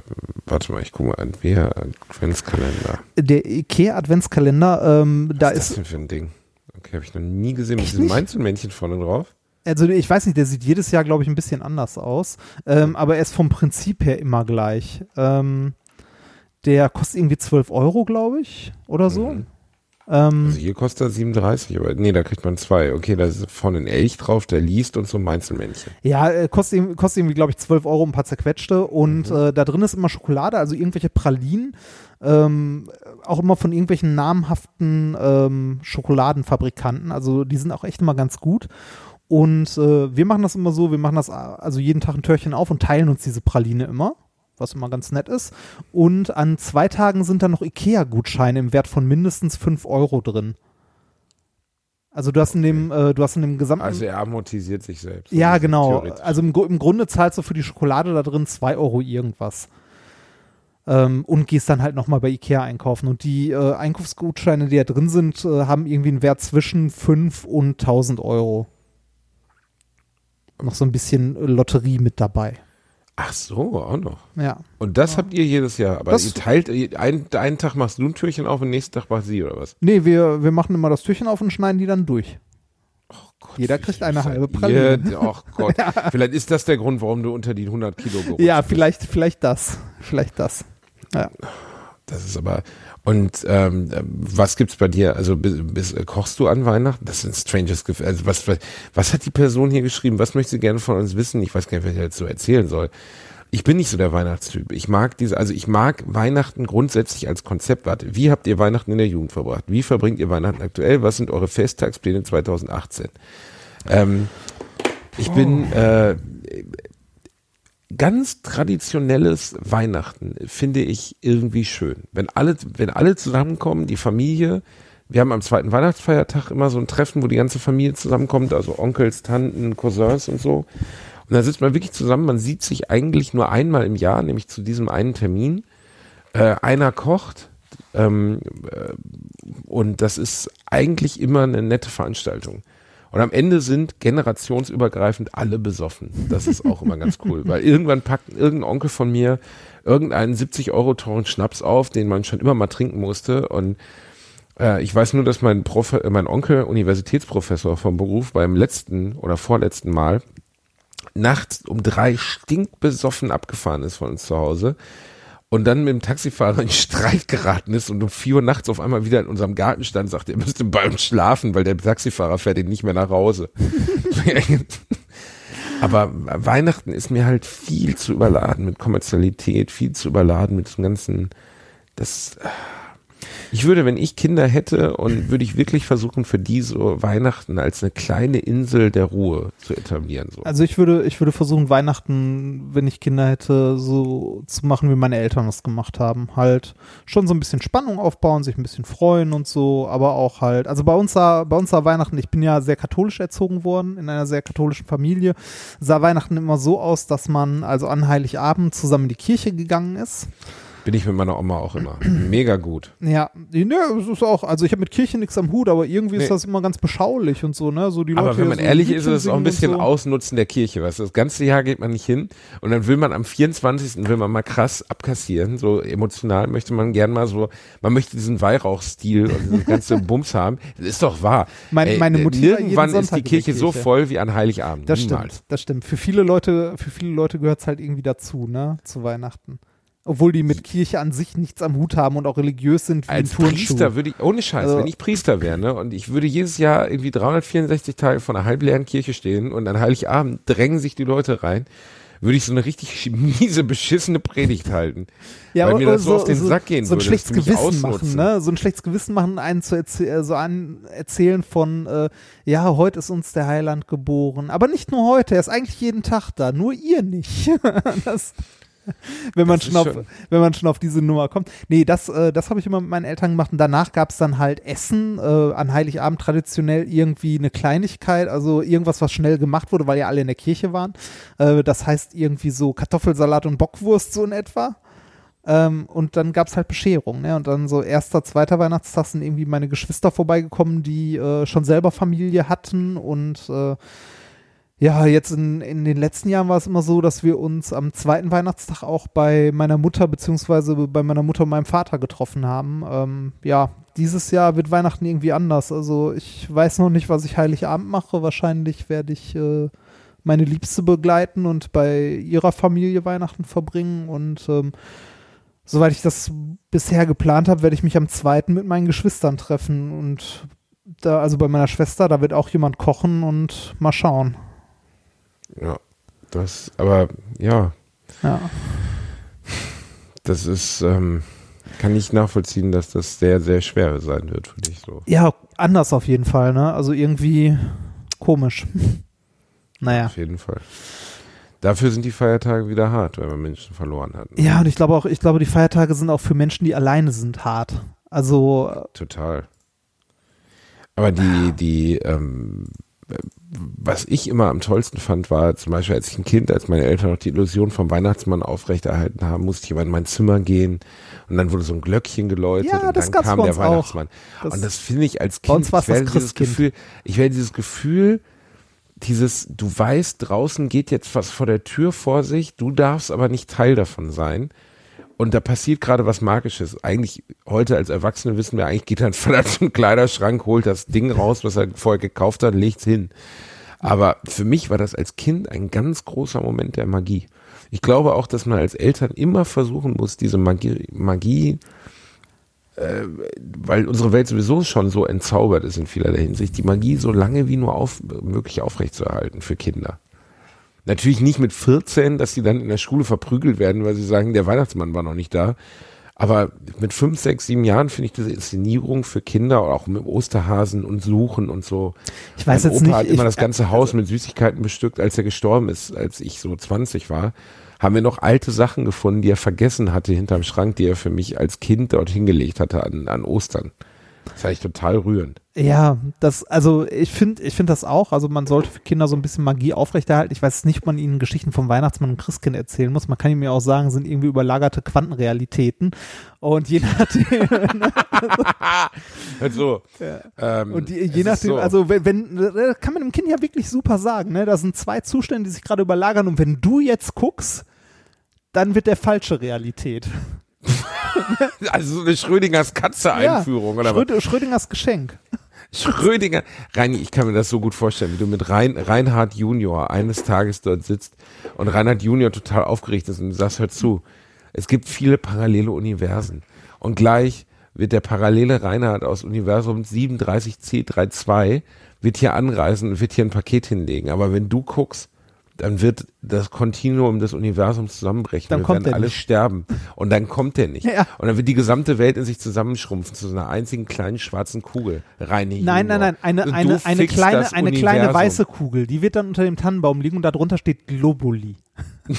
warte mal, ich gucke mal an. Wer Adventskalender? Der IKEA-Adventskalender, ähm, da Was ist das ist, denn für ein Ding? Okay, habe ich noch nie gesehen. Mit diesem nicht? Mainzelmännchen vorne drauf. also ich weiß nicht, der sieht jedes Jahr, glaube ich, ein bisschen anders aus, ähm, aber er ist vom Prinzip her immer gleich. Ähm, der kostet irgendwie 12 Euro, glaube ich, oder so. Mhm. Ähm, Also hier kostet er 37, aber nee, da kriegt man zwei. Okay, da ist vorne ein Elch drauf, der liest und so ein Meinzelmännchen. Ja, äh, kostet, irgendwie- kostet irgendwie, glaube ich, 12 Euro ein paar zerquetschte. Und Mhm. äh, da drin ist immer Schokolade, also irgendwelche Pralinen. Ähm, auch immer von irgendwelchen namhaften ähm, Schokoladenfabrikanten. Also die sind auch echt immer ganz gut. Und äh, wir machen das immer so, wir machen das äh, also jeden Tag ein Türchen auf und teilen uns diese Praline immer. Was immer ganz nett ist. Und an zwei Tagen sind da noch IKEA-Gutscheine im Wert von mindestens 5 Euro drin. Also du hast in dem, äh, du hast in dem gesamten Also er amortisiert sich selbst. ja, Also genau. Also im, im Grunde zahlst du für die Schokolade da drin 2 Euro irgendwas. Ähm, und gehst dann halt nochmal bei Ikea einkaufen. Und die äh, Einkaufsgutscheine, die da drin sind, äh, haben irgendwie einen Wert zwischen 5 und 1000 Euro. Noch so ein bisschen Lotterie mit dabei. Ach so, auch noch. Ja. Und das habt ihr jedes Jahr. Aber Das- ihr teilt, ihr- einen, Tag machst du ein Türchen auf und nächsten Tag macht sie oder was? Nee, wir, wir machen immer das Türchen auf und schneiden die dann durch. Gott, Jeder kriegt eine halbe ihr? Praline. Ach Gott. Vielleicht ist das der Grund, warum du unter die 100 Kilo gerutscht Ja, bist. vielleicht, vielleicht das. Vielleicht das. Ja. Das ist aber. Und ähm, was gibt's bei dir? Also bis, bis, äh, kochst du an Weihnachten? Das ist ein stranges Gefühl. Also was, was, was hat die Person hier geschrieben? Was möchte sie gerne von uns wissen? Ich weiß gar nicht, was ich so erzählen soll. Ich bin nicht so der Weihnachtstyp. Ich mag diese, also ich mag Weihnachten grundsätzlich als Konzept. Warte, wie habt ihr Weihnachten in der Jugend verbracht? Wie verbringt ihr Weihnachten aktuell? Was sind eure Festtagspläne 2018? Ähm, ich bin äh, ganz traditionelles Weihnachten finde ich irgendwie schön. Wenn alle, wenn alle zusammenkommen, die Familie, wir haben am zweiten Weihnachtsfeiertag immer so ein Treffen, wo die ganze Familie zusammenkommt, also Onkels, Tanten, Cousins und so. Und da sitzt man wirklich zusammen, man sieht sich eigentlich nur einmal im Jahr, nämlich zu diesem einen Termin. Äh, einer kocht ähm, äh, und das ist eigentlich immer eine nette Veranstaltung. Und am Ende sind generationsübergreifend alle besoffen. Das ist auch immer ganz cool, weil irgendwann packt irgendein Onkel von mir irgendeinen 70 Euro teuren Schnaps auf, den man schon immer mal trinken musste. Und äh, ich weiß nur, dass mein, Prof äh, mein Onkel, Universitätsprofessor vom Beruf, beim letzten oder vorletzten Mal nachts um drei stinkbesoffen abgefahren ist von uns zu Hause und dann mit dem Taxifahrer in Streit geraten ist und um vier Uhr nachts auf einmal wieder in unserem Garten stand, sagte, er müsste bei uns schlafen, weil der Taxifahrer fährt ihn nicht mehr nach Hause. Aber Weihnachten ist mir halt viel zu überladen mit Kommerzialität, viel zu überladen mit dem ganzen, das, ich würde, wenn ich Kinder hätte und würde ich wirklich versuchen, für die so Weihnachten als eine kleine Insel der Ruhe zu etablieren. So. Also ich würde, ich würde versuchen, Weihnachten, wenn ich Kinder hätte, so zu machen, wie meine Eltern das gemacht haben. Halt schon so ein bisschen Spannung aufbauen, sich ein bisschen freuen und so, aber auch halt, also bei uns sah, bei uns sah Weihnachten, ich bin ja sehr katholisch erzogen worden, in einer sehr katholischen Familie, sah Weihnachten immer so aus, dass man also an Heiligabend zusammen in die Kirche gegangen ist. Bin ich mit meiner Oma auch immer. Mega gut. Ja, ne, es ist auch, also ich habe mit Kirche nichts am Hut, aber irgendwie ist Nee. das immer ganz beschaulich und so, ne? So die Leute Aber wenn man so ehrlich ist, Liedchen ist es auch ein singen bisschen und so. Ausnutzen der Kirche. Weißt du? Das ganze Jahr geht man nicht hin und dann will man am 24. will man mal krass abkassieren. So emotional möchte man gern mal so, man möchte diesen Weihrauchstil und diesen ganzen Bums haben. Das ist doch wahr. Mein- meine Mutter jeden Nirgendwann ist Sonntag die in Kirche, so Kirche. voll wie an Heiligabend. Das Niemals. stimmt, das stimmt. Für viele Leute, für viele Leute gehört es halt irgendwie dazu, ne? Zu Weihnachten. Obwohl die mit Kirche an sich nichts am Hut haben und auch religiös sind wie Als. Priester würde ich, ohne Scheiß, Also- wenn ich Priester wäre, ne, und ich würde jedes Jahr irgendwie 364 Tage vor einer halbleeren Kirche stehen und an Heiligabend drängen sich die Leute rein, würde ich so eine richtig miese, beschissene Predigt halten. weil mir das so, auf den Sack gehen so ein würde. schlechtes Gewissen machen, ne? So ein schlechtes Gewissen machen, einen zu erzäh äh, so an erzählen von, äh, ja, heute ist uns der Heiland geboren. Aber nicht nur heute, er ist eigentlich jeden Tag da, nur ihr nicht. das, wenn man schon auf, wenn man schon auf diese Nummer kommt. Nee, das, äh, das habe ich immer mit meinen Eltern gemacht und danach gab es dann halt Essen, äh, an Heiligabend traditionell irgendwie eine Kleinigkeit, also irgendwas, was schnell gemacht wurde, weil ja alle in der Kirche waren. Äh, das heißt irgendwie so Kartoffelsalat und Bockwurst so in etwa. Ähm, und dann gab es halt Bescherung, ne? Und dann so erster, zweiter Weihnachtstag sind irgendwie meine Geschwister vorbeigekommen, die äh, schon selber Familie hatten und äh, ja, jetzt in, in den letzten Jahren war es immer so, dass wir uns am zweiten Weihnachtstag auch bei meiner Mutter beziehungsweise bei meiner Mutter und meinem Vater getroffen haben. Ähm, ja, dieses Jahr wird Weihnachten irgendwie anders. Also ich weiß noch nicht, was ich Heiligabend mache. Wahrscheinlich werde ich äh, meine Liebste begleiten und bei ihrer Familie Weihnachten verbringen und ähm, soweit ich das bisher geplant habe, werde ich mich am zweiten mit meinen Geschwistern treffen und da, also bei meiner Schwester, da wird auch jemand kochen und mal schauen. Ja, das, aber ja, Ja. das ist, ähm, kann ich nachvollziehen, dass das sehr, sehr schwer sein wird für dich so. Ja, anders auf jeden Fall, ne? Also irgendwie komisch. Naja. Auf jeden Fall. Dafür sind die Feiertage wieder hart, wenn man Menschen verloren hat. ne? Ja, und ich glaube auch, ich glaube, die Feiertage sind auch für Menschen, die alleine sind, hart. Also, äh, Total. Aber die, die, ähm, was ich immer am tollsten fand, war zum Beispiel als ich ein Kind, als meine Eltern noch die Illusion vom Weihnachtsmann aufrechterhalten haben, musste ich immer in mein Zimmer gehen und dann wurde so ein Glöckchen geläutet Ja, und dann kam der. Weihnachtsmann. Das- und das finde ich als Kind, ich werde dieses. Gefühl, ich werde dieses Gefühl, dieses, du weißt, draußen geht jetzt was vor der Tür vor sich, du darfst aber nicht Teil davon sein. Und da passiert gerade was Magisches. Eigentlich heute als Erwachsene wissen wir, eigentlich geht ein Vater zum Kleiderschrank, holt das Ding raus, was er vorher gekauft hat, legt's hin. Aber für mich war das als Kind ein ganz großer Moment der Magie. Ich glaube auch, dass man als Eltern immer versuchen muss, diese Magie, Magie äh, weil unsere Welt sowieso schon so entzaubert ist in vielerlei Hinsicht, die Magie so lange wie nur auf, möglich aufrechtzuerhalten für Kinder. Natürlich nicht mit 14, dass sie dann in der Schule verprügelt werden, weil sie sagen, der Weihnachtsmann war noch nicht da. Aber mit fünf, sechs, sieben Jahren finde ich diese Inszenierung für Kinder, auch mit dem Osterhasen und Suchen und so. ich weiß mein jetzt Opa nicht. hat ich, immer das ganze Haus mit Süßigkeiten bestückt, als er gestorben ist, als ich so 20 war. Haben wir noch alte Sachen gefunden, die er vergessen hatte hinterm Schrank, die er für mich als Kind dort hingelegt hatte an, an Ostern. Das fand ich total rührend. Ja, das, also ich finde, ich finde das auch. Also man sollte für Kinder so ein bisschen Magie aufrechterhalten. Ich weiß nicht, ob man ihnen Geschichten vom Weihnachtsmann und Christkind erzählen muss. Man kann ihnen ja auch sagen, sind irgendwie überlagerte Quantenrealitäten. Und je nachdem, Also, ähm, und je ist nachdem, so. also wenn, wenn, äh, kann man dem Kind ja wirklich super sagen, ne? Da sind zwei Zustände, die sich gerade überlagern und wenn du jetzt guckst, dann wird der falsche Realität. also so eine Schrödingers Katze-Einführung oder was? Schröd Schrödingers Geschenk. Schrödinger, Reini, ich kann mir das so gut vorstellen, wie du mit Rein, Reinhard Junior eines Tages dort sitzt und Reinhard Junior total aufgeregt ist und du sagst, hör zu, es gibt viele parallele Universen und gleich wird der parallele Reinhard aus Universum 37C32 wird hier anreisen und wird hier ein Paket hinlegen, aber wenn du guckst, dann wird das Kontinuum des Universums zusammenbrechen. Dann Wir kommt werden er alle nicht. sterben. Und dann kommt er nicht. Ja. Und dann wird die gesamte Welt in sich zusammenschrumpfen zu so einer einzigen kleinen schwarzen Kugel. Reine Nein, nein, nein, eine, eine, eine, kleine, eine kleine weiße Kugel, die wird dann unter dem Tannenbaum liegen und darunter steht Globuli.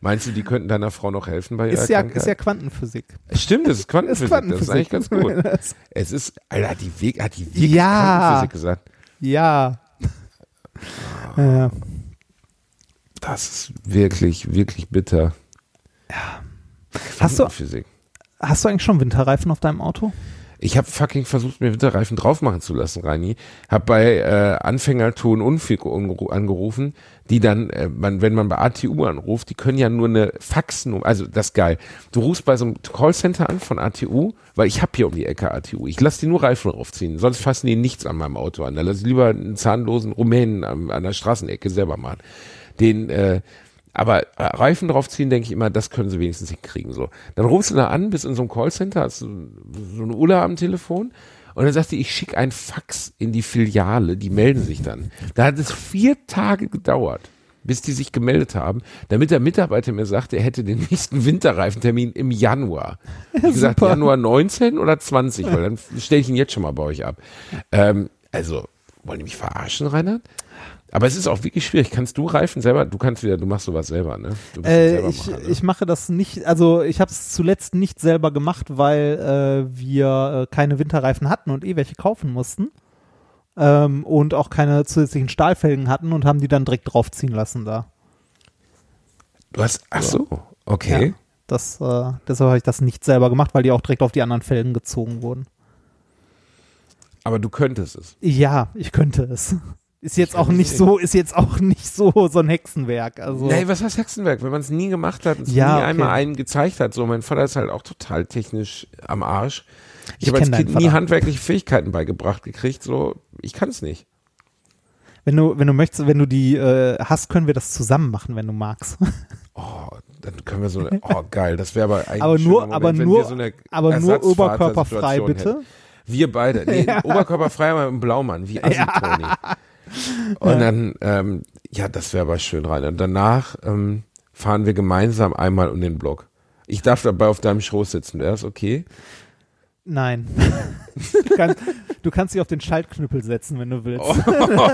Meinst du, die könnten deiner Frau noch helfen bei ihrer Ist ja, Krankheit? ist ja Quantenphysik. Stimmt, das ist Quantenphysik. Das ist eigentlich ganz gut. Es ist, Alter, hat die Weg, hat die wirklich Ja. Quantenphysik gesagt. ja. Ja. Das ist wirklich, wirklich bitter. Hast du, Quantenphysik. hast du eigentlich schon Winterreifen auf deinem Auto? Ich habe fucking versucht, mir Winterreifen drauf machen zu lassen, Reini. Hab bei äh, Anfängerton Unfug angerufen, die dann, äh, man, wenn man bei ATU anruft, die können ja nur eine Faxnummer, also das ist geil. Du rufst bei so einem Callcenter an von ATU, weil ich hab hier um die Ecke ATU. Ich lass die nur Reifen draufziehen, sonst fassen die nichts an meinem Auto an. Da lass ich lieber einen zahnlosen Rumänen an, an der Straßenecke selber machen. Den, äh, aber äh, Reifen draufziehen, denke ich immer, das können sie wenigstens hinkriegen. So. Dann rufst du da an, bist in so einem Callcenter, hast so, so eine Ulla am Telefon und dann sagt die, ich schicke ein Fax in die Filiale, die melden sich dann. Da hat es vier Tage gedauert, bis die sich gemeldet haben, damit der Mitarbeiter mir sagte, er hätte den nächsten Winterreifentermin im Januar. Ich gesagt. Januar 19 oder 20, weil dann stelle ich ihn jetzt schon mal bei euch ab. Ähm, also, wollen die mich verarschen, Reinhard? Aber es ist auch wirklich schwierig. Kannst du Reifen selber? Du kannst wieder, du machst sowas selber, ne? Du Äh, selber ich, Macher, ne? ich mache das nicht, also ich habe es zuletzt nicht selber gemacht, weil äh, wir äh, keine Winterreifen hatten und eh welche kaufen mussten. Ähm, und auch keine zusätzlichen Stahlfelgen hatten und haben die dann direkt draufziehen lassen da. Du hast, ach so, okay. Ja, das, äh, deshalb habe ich das nicht selber gemacht, weil die auch direkt auf die anderen Felgen gezogen wurden. Aber du könntest es. Ja, ich könnte es. Ist jetzt auch nicht nicht. so, ist jetzt auch nicht so so ein Hexenwerk. Also Nee, was heißt Hexenwerk? Wenn man es nie gemacht hat und es Ja, nie okay. einmal einen gezeigt hat. So, mein Vater ist halt auch total technisch am Arsch. Ich, Ich habe als Kind nie handwerkliche Fähigkeiten beigebracht gekriegt. So, ich kann es nicht. Wenn du, wenn du möchtest, wenn du die äh, hast, können wir das zusammen machen, wenn du magst. Oh, dann können wir so eine, oh geil, das wäre aber eigentlich aber nur, aber Moment, wenn nur, so eine aber nur oberkörperfrei, hätten. bitte. Wir beide, nee, oberkörperfrei aber im Blaumann, wie Assi Tony. Und dann, ähm, ja, das wäre aber schön rein. Und danach ähm, fahren wir gemeinsam einmal um den Block. Ich darf dabei auf deinem Schoß sitzen, wäre das okay? Nein. du, kannst, du kannst dich auf den Schaltknüppel setzen, wenn du willst. Oh,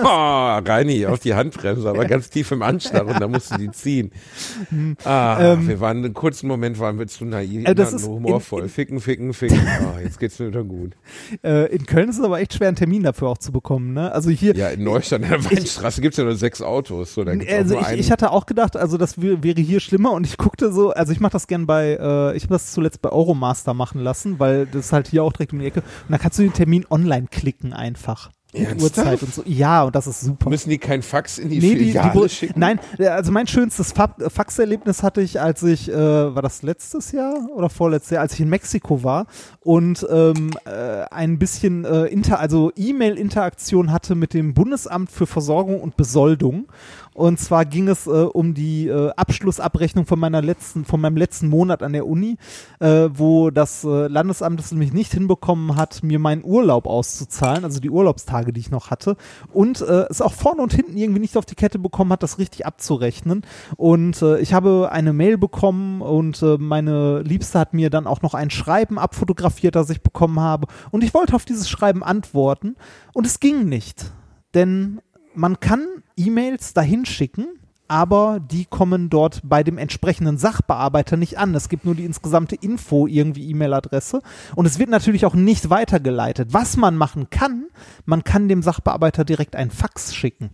Reini, auf die Handbremse, aber ganz tief im Anschlag und da musst du die ziehen. Ah, Ähm, wir waren einen kurzen Moment waren wir zu naiv, äh, das ist humorvoll. in- in- ficken, ficken, ficken. Ah, jetzt geht's mir wieder gut. Äh, in Köln ist es aber echt schwer, einen Termin dafür auch zu bekommen. Ne? Also hier, Ja, in Neustadt in der Weinstraße gibt's ja nur sechs Autos. So, also ich, ich hatte auch gedacht, also das wär, wäre hier schlimmer und ich guckte so, also ich mache das gern bei, äh, ich habe das zuletzt bei Euromaster machen lassen, weil das ist halt hier auch direkt um die Ecke und da kannst du den Termin online klicken einfach. Uhrzeit und so. Ja, und das ist super. Müssen die kein Fax in die Nee, die, die, Filiale Bru- schicken? nein, äh, also mein schönstes Fa Faxerlebnis hatte ich, als ich, äh, war das letztes Jahr oder vorletztes Jahr, als ich in Mexiko war und ähm, äh, ein bisschen äh, inter, also E-Mail-Interaktion hatte mit dem Bundesamt für Versorgung und Besoldung. Und zwar ging es äh, um die äh, Abschlussabrechnung von meiner letzten, von meinem letzten Monat an der Uni, äh, wo das äh, Landesamt es nämlich nicht hinbekommen hat, mir meinen Urlaub auszuzahlen, also die Urlaubstage, die ich noch hatte, und äh, es auch vorne und hinten irgendwie nicht auf die Kette bekommen hat, das richtig abzurechnen. Und äh, ich habe eine Mail bekommen und meine Liebste hat mir dann auch noch ein Schreiben abfotografiert, das ich bekommen habe. Und ich wollte auf dieses Schreiben antworten und es ging nicht. Denn man kann E-Mails dahin schicken, aber die kommen dort bei dem entsprechenden Sachbearbeiter nicht an. Es gibt nur die insgesamte Info, irgendwie E-Mail-Adresse. Und es wird natürlich auch nicht weitergeleitet. Was man machen kann, man kann dem Sachbearbeiter direkt ein Fax schicken.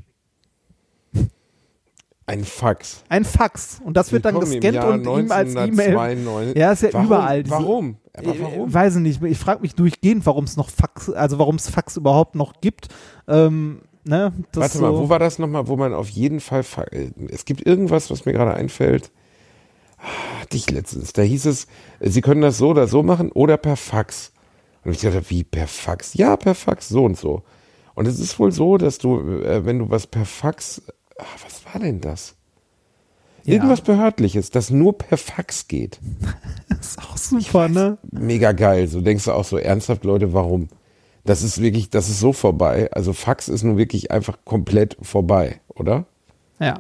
Ein Fax. Ein Fax. Und das wird dann gescannt und ihm als E-Mail. 1992. Ja, ist ja warum? überall diese- Warum? Aber Äh, warum? Weiß ich nicht. Ich frage mich durchgehend, warum es noch Fax, also warum es Fax überhaupt noch gibt. Ähm, ne, das Warte so, mal, wo war das nochmal, wo man auf jeden Fall, fa- äh, es gibt irgendwas, was mir gerade einfällt, Ah, hatte ich letztens, da hieß es, Sie können das so oder so machen oder per Fax. Und ich dachte, wie per Fax? Ja, per Fax, so und so. Und es ist wohl so, dass du, äh, wenn du was per Fax, ah, was war denn das? Ja. Irgendwas Behördliches, das nur per Fax geht. ist auch super, ne? Mega geil. So denkst du auch so ernsthaft, Leute, warum? Das ist wirklich, das ist so vorbei. Also Fax ist nun wirklich einfach komplett vorbei, oder? Ja.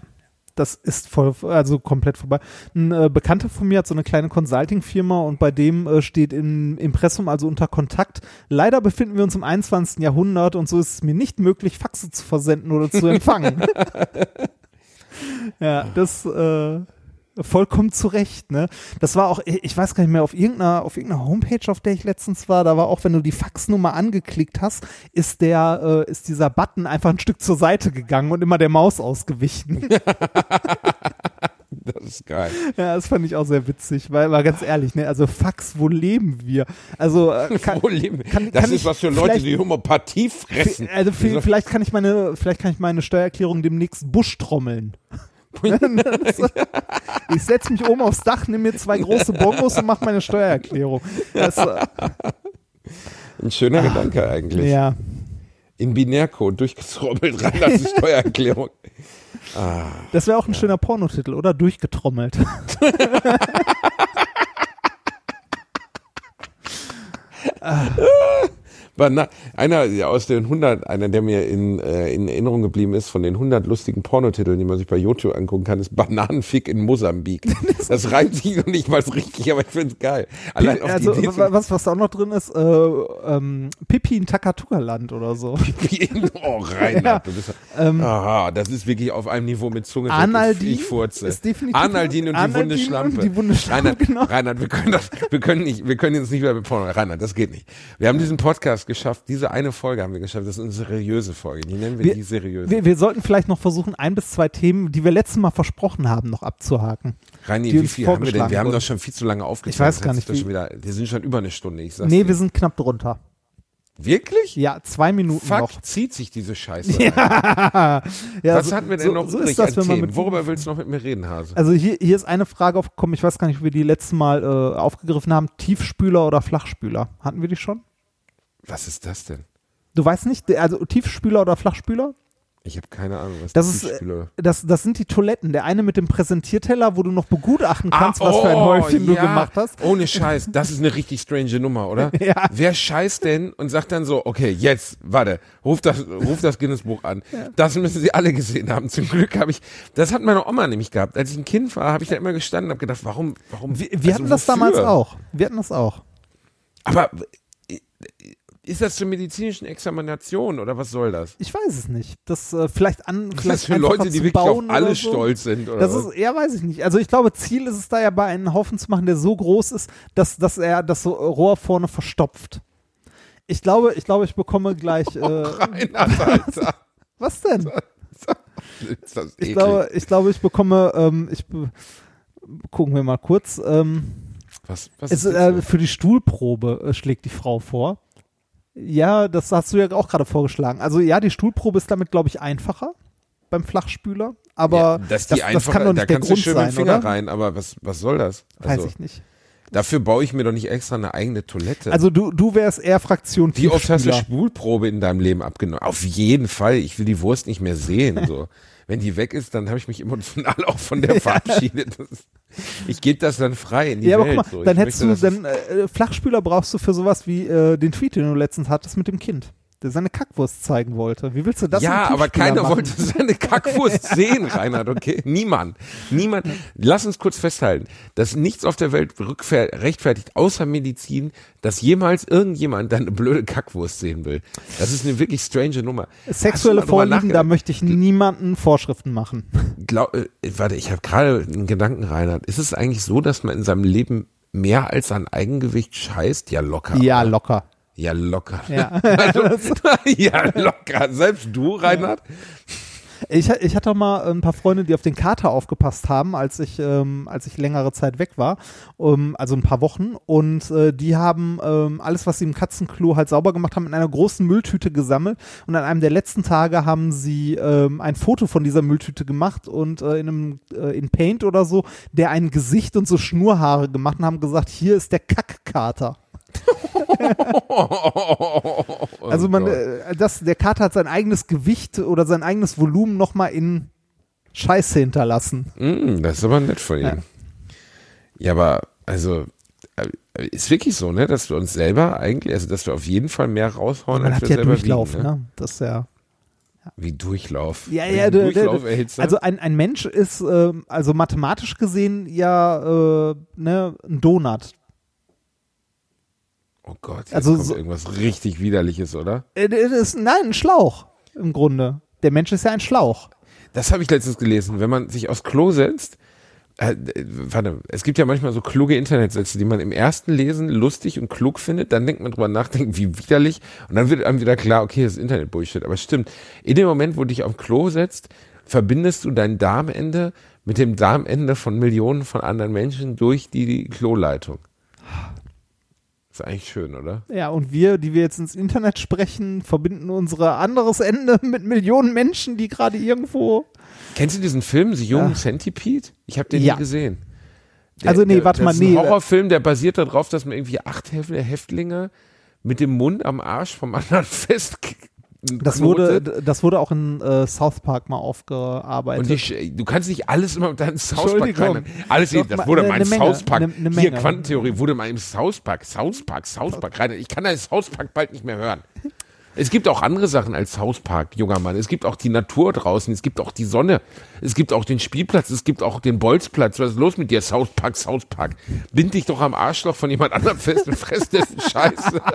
Das ist voll, also komplett vorbei. Ein äh, Bekannter von mir hat so eine kleine Consulting-Firma und bei dem äh, steht im Impressum also unter Kontakt. Leider befinden wir uns im 21. Jahrhundert und so ist es mir nicht möglich, Faxe zu versenden oder zu empfangen. ja, das äh, vollkommen zu Recht, ne? Das war auch, ich weiß gar nicht mehr, auf irgendeiner, auf irgendeiner Homepage, auf der ich letztens war, da war auch, wenn du die Faxnummer angeklickt hast, ist der, äh, ist dieser Button einfach ein Stück zur Seite gegangen und immer der Maus ausgewichen. Das ist geil. Ja, das fand ich auch sehr witzig, weil, mal ganz ehrlich, ne, also Fax, wo leben wir? Also, äh, kann, Wo leben- kann- das kann ist ich was für Leute, die Homöopathie fressen. also vielleicht kann ich meine, vielleicht kann ich meine Steuererklärung demnächst Busch trommeln. ich setze mich oben aufs Dach, nehme mir zwei große Bongos und mache meine Steuererklärung. Das, äh, Ein schöner Gedanke eigentlich. ja, In Binärcode durchgetrommelt rein als Steuererklärung. das wäre auch ein schöner Pornotitel, oder? Durchgetrommelt. Bana einer ja, aus den 100, einer, der mir in, äh, in Erinnerung geblieben ist, von den 100 lustigen Pornotiteln, die man sich bei YouTube angucken kann, ist Bananenfick in Mosambik. Das reimt sich noch nicht mal so richtig, aber ich finde es geil. Allein auf also, die Idee wa- was, was da auch noch drin ist, äh, ähm, Pipi in Takatuka-Land oder so. zu Oh, Reinhard, du bist, Ähm, aha, das ist wirklich auf einem Niveau mit Zunge. Arnaldin ich furze. ist definitiv- Arnaldin und die Arnaldin wunde Schlampe. und die Reinhard, genau. Reinhard, wir können das, wir können nicht, wir können jetzt nicht mehr mit Porno. Reinhard, das geht nicht. Wir haben diesen Podcast geschafft, diese eine Folge haben wir geschafft. Das ist eine seriöse Folge. Die nennen wir, Wir- die seriöse. Wir, wir sollten vielleicht noch versuchen, ein bis zwei Themen, die wir letztes Mal versprochen haben, noch abzuhaken. Reini, wie viel haben wir denn? Wir haben doch schon viel zu lange aufgezeichnet. Ich weiß gar nicht, wie- wieder, wir sind schon über eine Stunde, ich sag's Nee, dir. wir sind knapp drunter. Wirklich? Ja, zwei Minuten Fuck, noch. zieht sich diese Scheiße. Ja, Was so, hatten wir denn so, noch so übrig ist das, wenn man mit Worüber willst du noch mit mir reden, Hase? Also hier, hier ist eine Frage aufgekommen, ich weiß gar nicht, ob wir die letzte Mal äh, aufgegriffen haben. Tiefspüler oder Flachspüler? Hatten wir die schon? Was ist das denn? Du weißt nicht, also Tiefspüler oder Flachspüler? Ich habe keine Ahnung, was Das ist, äh, Tischspüler- Das, das sind die Toiletten. Der eine mit dem Präsentierteller, wo du noch begutachten Ah, kannst, was für ein oh, Häufchen du ja. gemacht hast. Ohne Scheiß, das ist eine richtig strange Nummer, oder? Ja. Wer scheißt denn und sagt dann so, okay, jetzt, warte, ruf das, ruf das Guinness-Buch an. Das müssen Sie alle gesehen haben. Zum Glück habe ich, das hat meine Oma nämlich gehabt. Als ich ein Kind war, habe ich da immer gestanden und habe gedacht, warum, warum? Wir, wir also hatten das wofür? damals auch. Wir hatten das auch. Aber ist das zur medizinischen Examination oder was soll das? Ich weiß es nicht. Das äh, vielleicht an Ist vielleicht das für Leute, die wirklich auf alle so. stolz sind? Oder Das was? ist, ja, weiß ich nicht. Also ich glaube, Ziel ist es da ja bei einen Haufen zu machen, der so groß ist, dass, dass er das so Rohr vorne verstopft. Ich glaube, ich glaube, ich bekomme gleich. Äh, Reinhard, Alter. was denn? Ist das Ich glaube, ich glaube, ich bekomme. Ähm, ich be gucken wir mal kurz. Ähm, was, was es, äh, für die Stuhlprobe äh, schlägt die Frau vor. Ja, das hast du ja auch gerade vorgeschlagen. Also ja, die Stuhlprobe ist damit, glaube ich, einfacher beim Flachspüler. Aber ja, das, das einfach, kann doch da nicht der kannst du Grund schön sein, mit dem Finger oder? rein, aber was, was soll das? Weiß Also, ich nicht. dafür baue ich mir doch nicht extra eine eigene Toilette. Also du, du wärst eher Fraktion Wie oft hast du. Spulprobe in deinem Leben abgenommen? Auf jeden Fall. Ich will die Wurst nicht mehr sehen. So. Wenn die weg ist, dann habe ich mich emotional auch von der verabschiedet. Ich gebe das dann frei in die Ja, aber Welt. guck mal, so. Ich dann hättest möchte, du, dann äh, Flachspüler brauchst du für sowas wie äh, den Tweet, den du letztens hattest mit dem Kind, der seine Kackwurst zeigen wollte. Wie willst du das ja, aber keiner machen? wollte seine Kackwurst sehen, Reinhard, okay? Niemand. Niemand. Lass uns kurz festhalten, dass nichts auf der Welt rechtfertigt, außer Medizin, dass jemals irgendjemand deine blöde Kackwurst sehen will. Das ist eine wirklich strange Nummer. Sexuelle Vorlieben, da möchte ich niemanden Vorschriften machen. Glaub, äh, warte, ich habe gerade einen Gedanken, Reinhard. Ist es eigentlich so, dass man in seinem Leben mehr als an Eigengewicht scheißt? Ja, locker. Ja, locker. Ja, locker. Ja. Also, ja, locker. Selbst du, Reinhard? Ich, ich hatte auch mal ein paar Freunde, die auf den Kater aufgepasst haben, als ich, ähm, als ich längere Zeit weg war, um, also ein paar Wochen. Und äh, die haben ähm, alles, was sie im Katzenklo halt sauber gemacht haben, in einer großen Mülltüte gesammelt. Und an einem der letzten Tage haben sie ähm, ein Foto von dieser Mülltüte gemacht und äh, in einem äh, in Paint oder so, der ein Gesicht und so Schnurhaare gemacht und haben gesagt, hier ist der Kackkater. Also man, Oh Gott. äh, das, der Kater hat sein eigenes Gewicht oder sein eigenes Volumen nochmal in Scheiße hinterlassen. Mm, das ist aber nett von ihm. Ja. Ja, aber also äh, ist wirklich so, ne, dass wir uns selber eigentlich, also dass wir auf jeden Fall mehr raushauen, Man als hat wir ja selber Durchlauf, wiegen, ne? ne? Das ist ja. Wie Durchlauf. Ja, ja, du- du- Durchlauf du- du? Also ein, ein Mensch ist, ähm, also mathematisch gesehen ja äh, ne, ein Donut. Oh Gott, jetzt also kommt so- irgendwas richtig widerliches, oder? Äh, ist, nein, ein Schlauch im Grunde. Der Mensch ist ja ein Schlauch. Das habe ich letztens gelesen. Wenn man sich aufs Klo setzt, äh, warte, es gibt ja manchmal so kluge Internetsätze, die man im ersten Lesen lustig und klug findet, dann denkt man drüber nachdenken, wie widerlich, und dann wird einem wieder klar, okay, das ist Internet-Bullshit. Aber es stimmt, in dem Moment, wo du dich auf Klo setzt, verbindest du dein Darmende mit dem Darmende von Millionen von anderen Menschen durch die Kloleitung. Ist eigentlich schön, oder? Ja, und wir, die wir jetzt ins Internet sprechen, verbinden unsere anderes Ende mit Millionen Menschen, die gerade irgendwo. Kennst du diesen Film, The Human Ja. Centipede? Ich habe den Ja. nie gesehen. Also nee, warte das mal, ist ein nee. Horrorfilm, der basiert darauf, dass man irgendwie acht Häf- Häftlinge mit dem Mund am Arsch vom anderen fest Das wurde, das wurde auch in äh, South Park mal aufgearbeitet. und die, Sch- du kannst nicht alles immer mit deinem South Park rein. Alles, Doch, das wurde ne- mal im ne Menge, South Park. ne- ne Hier, Menge. Quantentheorie wurde mal im South Park, South Park, South Park rein. Ich kann das South Park bald nicht mehr hören. Es gibt auch andere Sachen als South Park, junger Mann. Es gibt auch die Natur draußen, es gibt auch die Sonne, es gibt auch den Spielplatz, es gibt auch den Bolzplatz. Was ist los mit dir, South Park, South Park? Bind dich doch am Arschloch von jemand anderem fest und fress dessen Scheiße.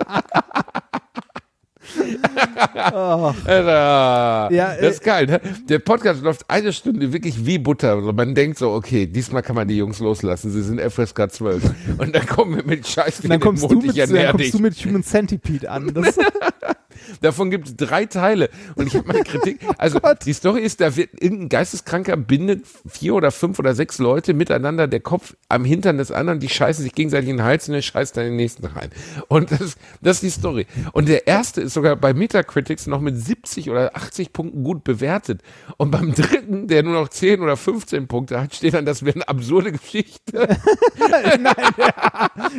Alter. Ja, das ist geil, ne? Der Podcast läuft eine Stunde wirklich wie Butter. Also man denkt so, okay, diesmal kann man die Jungs loslassen. Sie sind FSK 12. Und dann kommen wir mit Scheiß und dann kommst, du mit, dann kommst du mit Human Centipede an. Das, Davon gibt es drei Teile. Und ich habe meine Kritik. Also die Story ist, da wird irgendein Geisteskranker bindet vier oder fünf oder sechs Leute miteinander, der Kopf am Hintern des anderen, die scheißen sich gegenseitig in den Hals und der scheißt dann den nächsten rein. Und das, das ist die Story. Und der erste ist sogar bei Metacritics noch mit 70 oder 80 Punkten gut bewertet. Und beim dritten, der nur noch 10 oder 15 Punkte hat, steht dann, das wäre eine absurde Geschichte.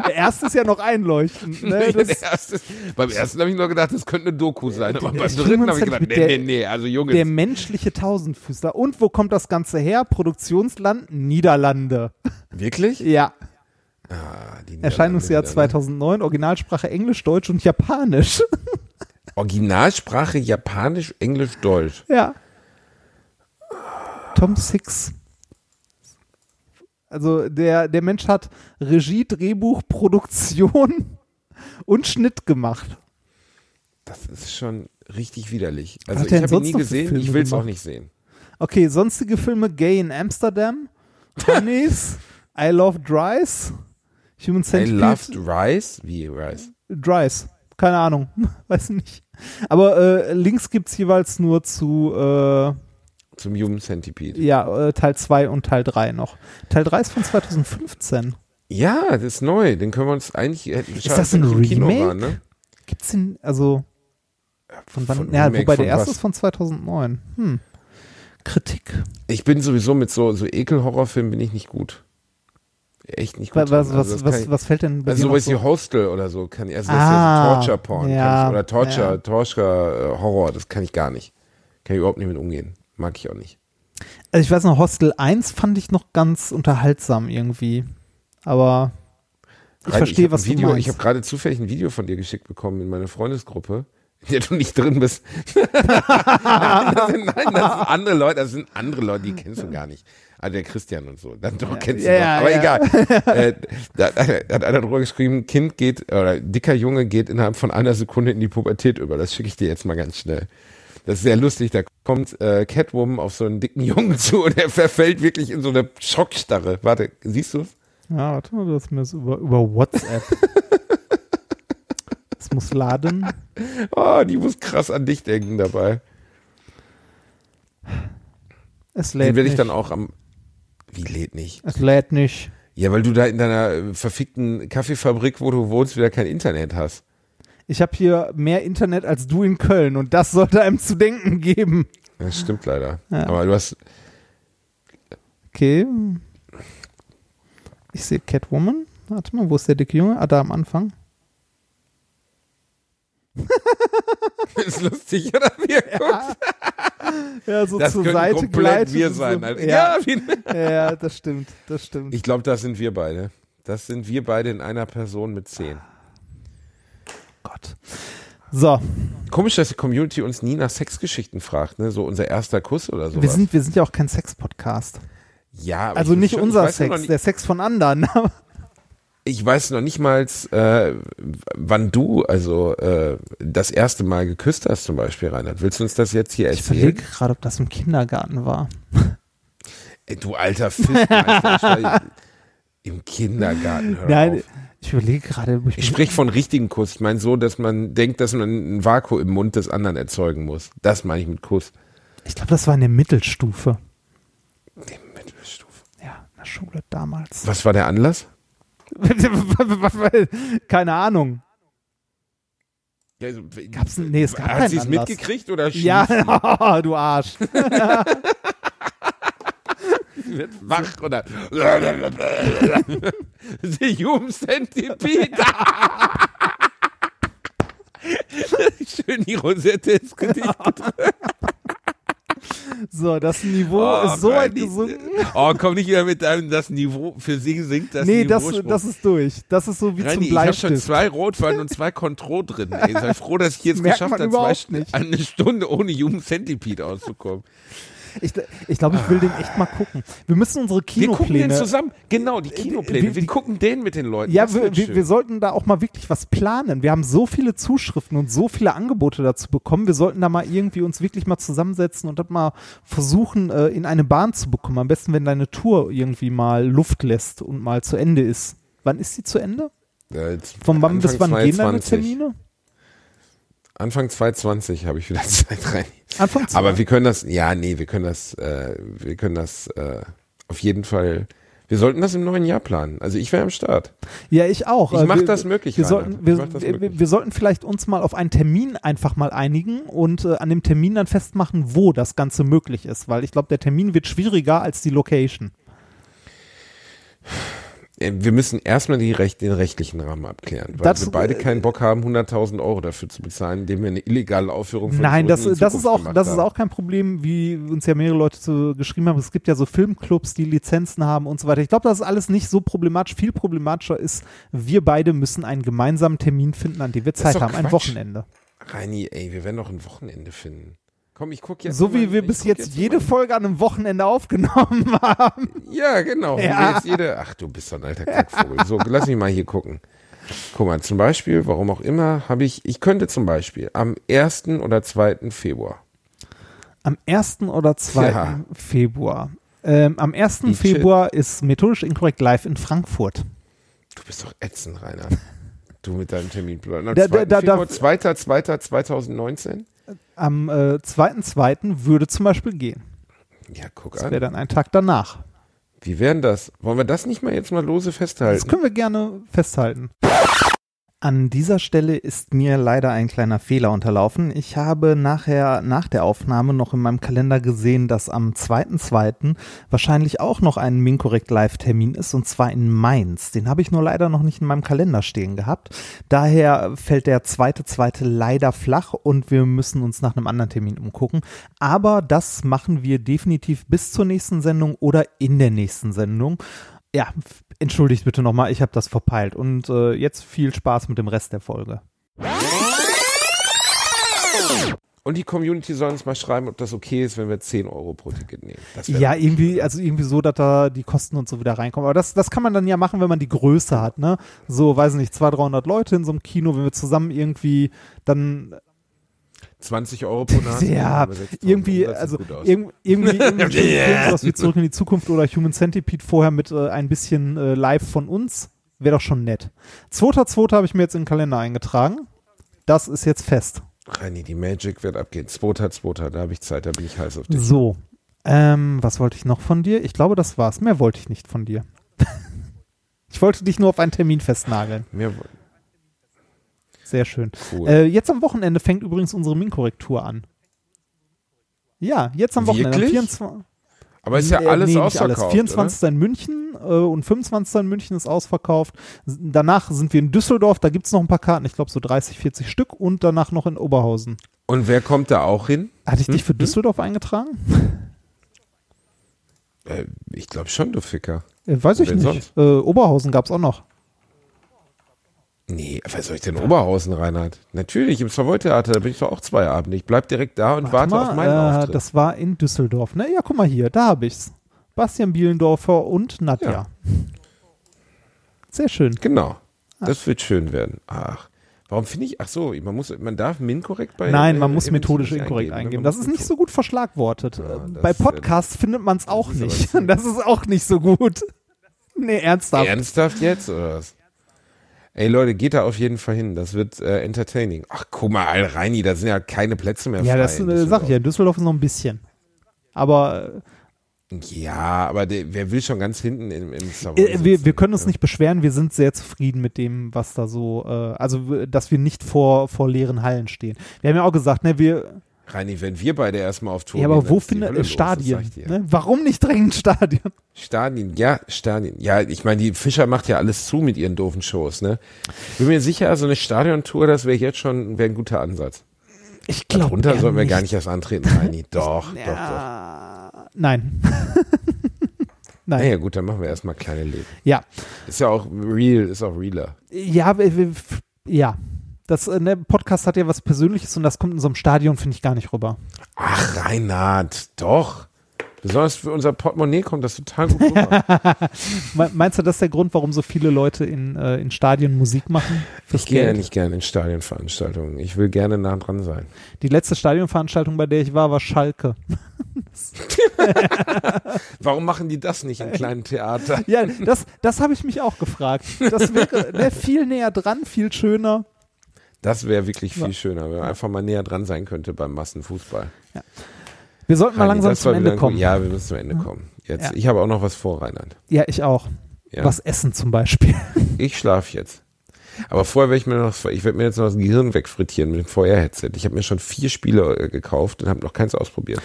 der erste ist ja noch einleuchtend. Ne? der erste, beim ersten habe ich nur gedacht, das könnte eine Sudoku sein. Aber beim dritten habe ich gedacht, nee, nee, nee, also Junge. Der menschliche Tausendfüßler. Und wo kommt das Ganze her? Produktionsland Niederlande. Wirklich? Ja. Ah, Erscheinungsjahr Niederlande wieder, ne? 2009. Originalsprache Englisch, Deutsch und Japanisch. Originalsprache Japanisch, Englisch, Deutsch. ja. Tom Six. Also der, der Mensch hat Regie, Drehbuch, Produktion und Schnitt gemacht. Das ist schon richtig widerlich. Also hat ich habe ihn nie gesehen, ich will es auch nicht sehen. Okay, sonstige Filme Gay in Amsterdam, Honeys, I Love Dries, Human I Centipede. loved Rice. Wie Rice? Dries. Keine Ahnung. Weiß nicht. Aber äh, Links gibt's jeweils nur zu äh, Zum Human Centipede. ja, äh, Teil 2 und Teil 3 noch. Teil 3 ist von 2015. Ja, das ist neu. Den können wir uns eigentlich. Ist das ein Remake? war, ne? Gibt's den, also von wann? Von ja, Remake wobei der erste ist von 2009. Hm. Kritik. Ich bin sowieso mit so, so Ekel-Horrorfilmen bin ich nicht gut. Echt nicht gut. Was. Also was, was, ich- was fällt denn bei Also sowas so? wie Hostel oder so kann ich, also das Ah, ist ja so Torture-Porn ja, ich, oder Torture, ja. Torture-Horror, das kann ich gar nicht. Kann ich überhaupt nicht mit umgehen. Mag ich auch nicht. Also ich weiß noch, Hostel 1 fand ich noch ganz unterhaltsam irgendwie. Aber ich Rein, verstehe, ein was Video, du meinst. Ich habe gerade zufällig ein Video von dir geschickt bekommen in meine Freundesgruppe, der du nicht drin bist. nein, das sind, nein, das sind andere Leute, das sind andere Leute, die kennst du gar nicht. Also der Christian und so. Dann doch kennst du Ja, doch. ja, Aber ja. egal. äh, da, da hat einer drüber geschrieben, Kind geht, oder dicker Junge geht innerhalb von einer Sekunde in die Pubertät über. Das schicke ich dir jetzt mal ganz schnell. Das ist sehr lustig. Da kommt äh, Catwoman auf so einen dicken Jungen zu und er verfällt wirklich in so eine Schockstarre. Warte, siehst du es? Ja, warte mal, du hast mir das über, über WhatsApp. Es muss laden. Oh, die muss krass an dich denken dabei. Es lädt Den will ich nicht. dann auch am. Wie lädt nicht? Es lädt nicht. Ja, weil du da in deiner äh, verfickten Kaffeefabrik, wo du wohnst, wieder kein Internet hast. Ich habe hier mehr Internet als du in Köln und das sollte einem zu denken geben. Das stimmt leider. Ja. Aber du hast. Okay. Ich sehe Catwoman. Warte mal, wo ist der dicke Junge? Ah, da am Anfang. ist lustig, oder? Er guckt. Ja, so Das zur Seite komplett wir sein. So. Ja, Ja, ja, das stimmt. Das stimmt. ich glaube, das sind wir beide. Das sind wir beide in einer Person mit zehn. Gott. So, Komisch, dass die Community uns nie nach Sexgeschichten fragt, ne? So unser erster Kuss oder sowas. wir sind, wir sind ja auch kein Sex-Podcast. ja, aber Also ich nicht schon- unser ja Sex, der Sex von anderen. ich weiß noch nicht mal, äh, wann du also äh, das erste Mal geküsst hast, zum Beispiel, Reinhard. Willst du uns das jetzt hier Ich erzählen? überlege gerade, ob das im Kindergarten war. Ey, du alter ich war Im Kindergarten, hör Nein, auf. ich überlege gerade. ob Ich sprich von richtigen Kuss. Ich meine so, dass man denkt, dass man ein Vakuum im Mund des anderen erzeugen muss. Das meine ich mit Kuss. ich glaube, das war in der Mittelstufe. Die Mittelstufe. Ja, in der Schule damals. Was war der Anlass? Keine Ahnung. Ja, also, Gab's nee, es gab Hat sie es mitgekriegt oder schlief Ja, du Arsch. sie? Wird wach oder The Human Centipede. Schön die Rosette ins Gedicht So, das Niveau Oh, ist so weit gesunken. Oh, komm nicht wieder mit deinem, das Niveau, für sie sinkt das nee, das, das ist durch. Das ist so wie Reini, zum ich habe schon Bleistift. zwei Rotwein und zwei Contro drin. Ey, sei froh, dass ich jetzt Merkt geschafft habe, zwei, nicht. eine Stunde ohne Human Centipede auszukommen. Ich, ich glaube, ich will den echt mal gucken. Wir müssen unsere Wir gucken den Kinopläne. zusammen. Genau, die Kinopläne. wir- Wir, gucken den mit den Leuten. Ja, wir, wir, wir sollten da auch mal wirklich was planen. Wir haben so viele Zuschriften und so viele Angebote dazu bekommen. Wir sollten da mal irgendwie uns wirklich mal zusammensetzen und das mal versuchen, äh, in eine Bahn zu bekommen. Am besten, wenn deine Tour irgendwie mal Luft lässt und mal zu Ende ist. Wann ist sie zu Ende? Ja, Von wann bis Anfang wann gehen deine 22. Termine? Anfang 2020 habe ich wieder Zeit rein. Anfang zwei. Aber wir können das, ja, nee, wir können das, äh, wir können das äh, auf jeden Fall, wir sollten das im neuen Jahr planen. Also ich wäre am Start. Ja, ich auch. Ich Äh, mach wir- das möglich, Wir sollten, wir, das möglich. wir sollten vielleicht uns mal auf einen Termin einfach mal einigen und äh, an dem Termin dann festmachen, wo das Ganze möglich ist, weil ich glaube, der Termin wird schwieriger als die Location. Äh, Wir müssen erstmal die Recht, den rechtlichen Rahmen abklären, weil Das- wir beide äh, keinen Bock haben, 100.000 Euro dafür zu bezahlen, indem wir eine illegale Aufführung von Nein, das, das ist auch, das ist auch kein Problem, wie uns ja mehrere Leute zu, geschrieben haben. Es gibt ja so Filmclubs, die Lizenzen haben und so weiter. Ich glaube, das ist alles nicht so problematisch. Viel problematischer ist, wir beide müssen einen gemeinsamen Termin finden, an dem wir Zeit haben, ein Quatsch. Wochenende. Reini, ey, wir werden doch ein Wochenende finden. Komm, ich guck jetzt. So mal- wie wir ich bis guck jetzt jede mal- Folge an einem Wochenende aufgenommen haben. Ja, genau. Ja. wir jetzt jede, ach, du bist doch ein alter Kackvogel. So, lass mich mal hier gucken. Guck mal, zum Beispiel, warum auch immer, habe ich, ich könnte zum Beispiel am 1. oder 2. Februar. Am 1. oder 2. Ja. Februar. Ähm, am 1. Die Februar ist methodisch inkorrekt live in Frankfurt. Du bist doch ätzend, Rainer. Du mit deinem Terminplan. Am Da- 2. da- da- Februar, 2. 2. 2019? Am äh, 2.2. würde zum Beispiel gehen. Ja, guck Das wäre an. dann ein Tag danach. Wie wären das? Wollen wir das nicht mal jetzt mal lose festhalten? Das können wir gerne festhalten. An dieser Stelle ist mir leider ein kleiner Fehler unterlaufen. Ich habe nachher nach der Aufnahme noch in meinem Kalender gesehen, dass am 2.2. wahrscheinlich auch noch ein Minkorrekt Live-Termin ist und zwar in Mainz. Den habe ich nur leider noch nicht in meinem Kalender stehen gehabt. Daher fällt der 2.2. leider flach und wir müssen uns nach einem anderen Termin umgucken. Aber das machen wir definitiv bis zur nächsten Sendung oder in der nächsten Sendung. Ja, entschuldigt bitte nochmal, ich habe das verpeilt. Und äh, jetzt viel Spaß mit dem Rest der Folge. Und die Community soll uns mal schreiben, ob das okay ist, wenn wir 10 Euro pro Ticket nehmen. Ja, irgendwie, also irgendwie so, dass da die Kosten und so wieder reinkommen. Aber das, das kann man dann ja machen, wenn man die Größe hat, ne? So, weiß nicht, 200, 300 Leute in so einem Kino, wenn wir zusammen irgendwie dann 20 Euro pro Nase. Ja, haben wir 6.000 irgendwie, also gut aus. irg irgendwie, irgendwie Film, sowas wie Zurück in die Zukunft oder Human Centipede vorher mit äh, ein bisschen äh, live von uns, wäre doch schon nett. 2.2. habe ich mir jetzt in den Kalender eingetragen. Das ist jetzt fest. Reini, die Magic wird abgehen. Zweiter, zweiter, da habe ich Zeit, da bin ich heiß auf dich. So, ähm, was wollte ich noch von dir? Ich glaube, das war's. Mehr wollte ich nicht von dir. ich wollte dich nur auf einen Termin festnageln. Mir, Sehr schön. cool. Äh, jetzt am Wochenende fängt übrigens unsere Min-Korrektur an. Ja, jetzt am Wochenende. am Wirklich? 24. Aber ist ja alles nee, ausverkauft. Alles. 24. in München äh, und 25. in München ist ausverkauft. Danach sind wir in Düsseldorf, da gibt es noch ein paar Karten, ich glaube so 30, 40 Stück und danach noch in Oberhausen. Oder? Und wer kommt da auch hin? Hatte ich dich für Hm? Düsseldorf eingetragen? Äh, ich glaube schon, du Ficker. Äh, weiß ich nicht. sonst? Äh, Oberhausen gab es auch noch. Nee, was soll ich denn Oberhausen, Reinhard? Natürlich, im Savoy-Theater, da bin ich doch auch zwei Abende. Ich bleib direkt da und warte Warte auf mal, meinen äh, Auftritt. Das war in Düsseldorf. Ne? Ja, guck mal hier, da habe ich's. Bastian Bielendorfer und Nadja. Ja. Sehr schön. Genau. Ah. Das wird schön werden. Ach. Warum finde ich, ach so, man muss, man darf min korrekt bei Nein, man äh, muss methodisch inkorrekt eingeben. Man Das ist nicht so gut verschlagwortet. Ja, Äh, Bei ist, äh, Podcasts findet man es auch nicht. Das ist auch nicht so gut. Nee, ernsthaft. Ernsthaft jetzt oder was? Ey Leute, geht da auf jeden Fall hin. Das wird äh, entertaining. Ach guck mal, Al Reini, da sind ja keine Plätze mehr Ja, frei. das in äh, sag ich ja. Düsseldorf. Ist noch ein bisschen. Aber Ja, aber der, wer will schon ganz hinten im, im Savoy äh, wir, wir können uns ja. nicht beschweren. Wir sind sehr zufrieden mit dem, was da so, äh, also dass wir nicht vor, vor leeren Hallen stehen. Wir haben ja auch gesagt, ne, wir, Reini, wenn wir beide erstmal auf Tour ja, gehen, aber wo findet äh, los, das Stadien? dir. Ne? Warum nicht dringend Stadion? Stadien, ja, Stadien. Ja, ich meine, die Fischer macht ja alles zu mit ihren doofen Shows, ne? Bin mir sicher, so eine Stadiontour, das wäre jetzt schon wäre ein guter Ansatz. Ich glaube. Darunter sollten wir gar nicht erst antreten, Reini. Doch, doch, doch. Ja, nein. nein. Naja, gut, dann machen wir erstmal kleine Läden. Ja. Ist ja auch real, ist auch realer. Ja, ja. Das äh, ne, Podcast hat ja was Persönliches und das kommt in so einem Stadion, finde ich, gar nicht rüber. Ach, Reinhard, doch. Besonders für unser Portemonnaie kommt das total gut rüber. Me- Meinst du, das ist der Grund, warum so viele Leute in, äh, in Stadien Musik machen? Ich gehe ja nicht gerne in Stadionveranstaltungen. Ich will gerne nah dran sein. Die letzte Stadionveranstaltung, bei der ich war, war Schalke. Warum machen die das nicht im kleinen Theater? Ja, das, das habe ich mich auch gefragt. Das wäre ne, viel näher dran, viel schöner. Das wäre wirklich viel Ja. schöner, wenn man einfach mal näher dran sein könnte beim Massenfußball. Wir sollten mal Reini, langsam das zum Ende kommen. Ja, Ja, wir müssen zum Ende kommen. Jetzt, Ja. Ich habe auch noch was vor, Reinhard. ich auch. Ja. Was essen zum Beispiel. Ich schlafe jetzt. Aber vorher werde ich mir noch, ich werde mir jetzt noch das Gehirn wegfrittieren mit dem VR-Headset. Ich habe mir schon vier Spiele äh, gekauft und habe noch keins ausprobiert.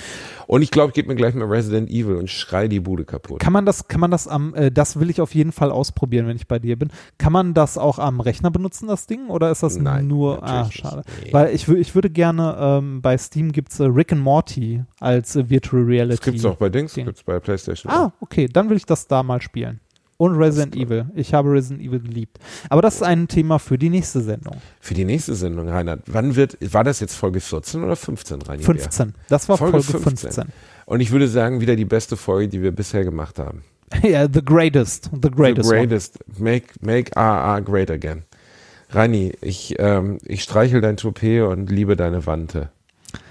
Und ich glaube, ich gebe mir gleich mal Resident Evil und schrei die Bude kaputt. Kann man das, kann man das am, äh, das will ich auf jeden Fall ausprobieren, wenn ich bei dir bin. Kann man das auch am Rechner benutzen, das Ding? Oder ist das Nein, nur, ah, schade. nicht. Nee. Weil ich, ich würde gerne, ähm, bei Steam gibt's äh, Rick and Morty als äh, Virtual Reality. Das gibt's auch bei Dings, Ding. gibt's bei PlayStation. Ah, okay, dann will ich das da mal spielen. Und Resident Evil. Ich habe Resident Evil geliebt. Aber das ist ein Thema für die nächste Sendung. Für die nächste Sendung, Reinhard, wann wird, war das jetzt Folge 14 oder 15, Reini? 15. Das war Folge Folge, 15. 15. Und ich würde sagen, wieder die beste Folge, die wir bisher gemacht haben. ja, the greatest. The greatest. The one. greatest. Make, make AA great again. Reini, ich, ähm, ich streichel dein Toupet und liebe deine Wante.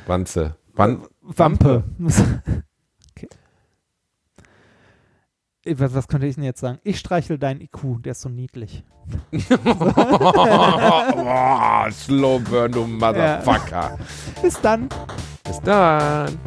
Wanze. Wan Wampe. okay. Äh, Was, was könnte ich denn jetzt sagen? Ich streichel deinen IQ, der ist so niedlich. oh, slow burn, du Motherfucker. Bis dann. Bis dann.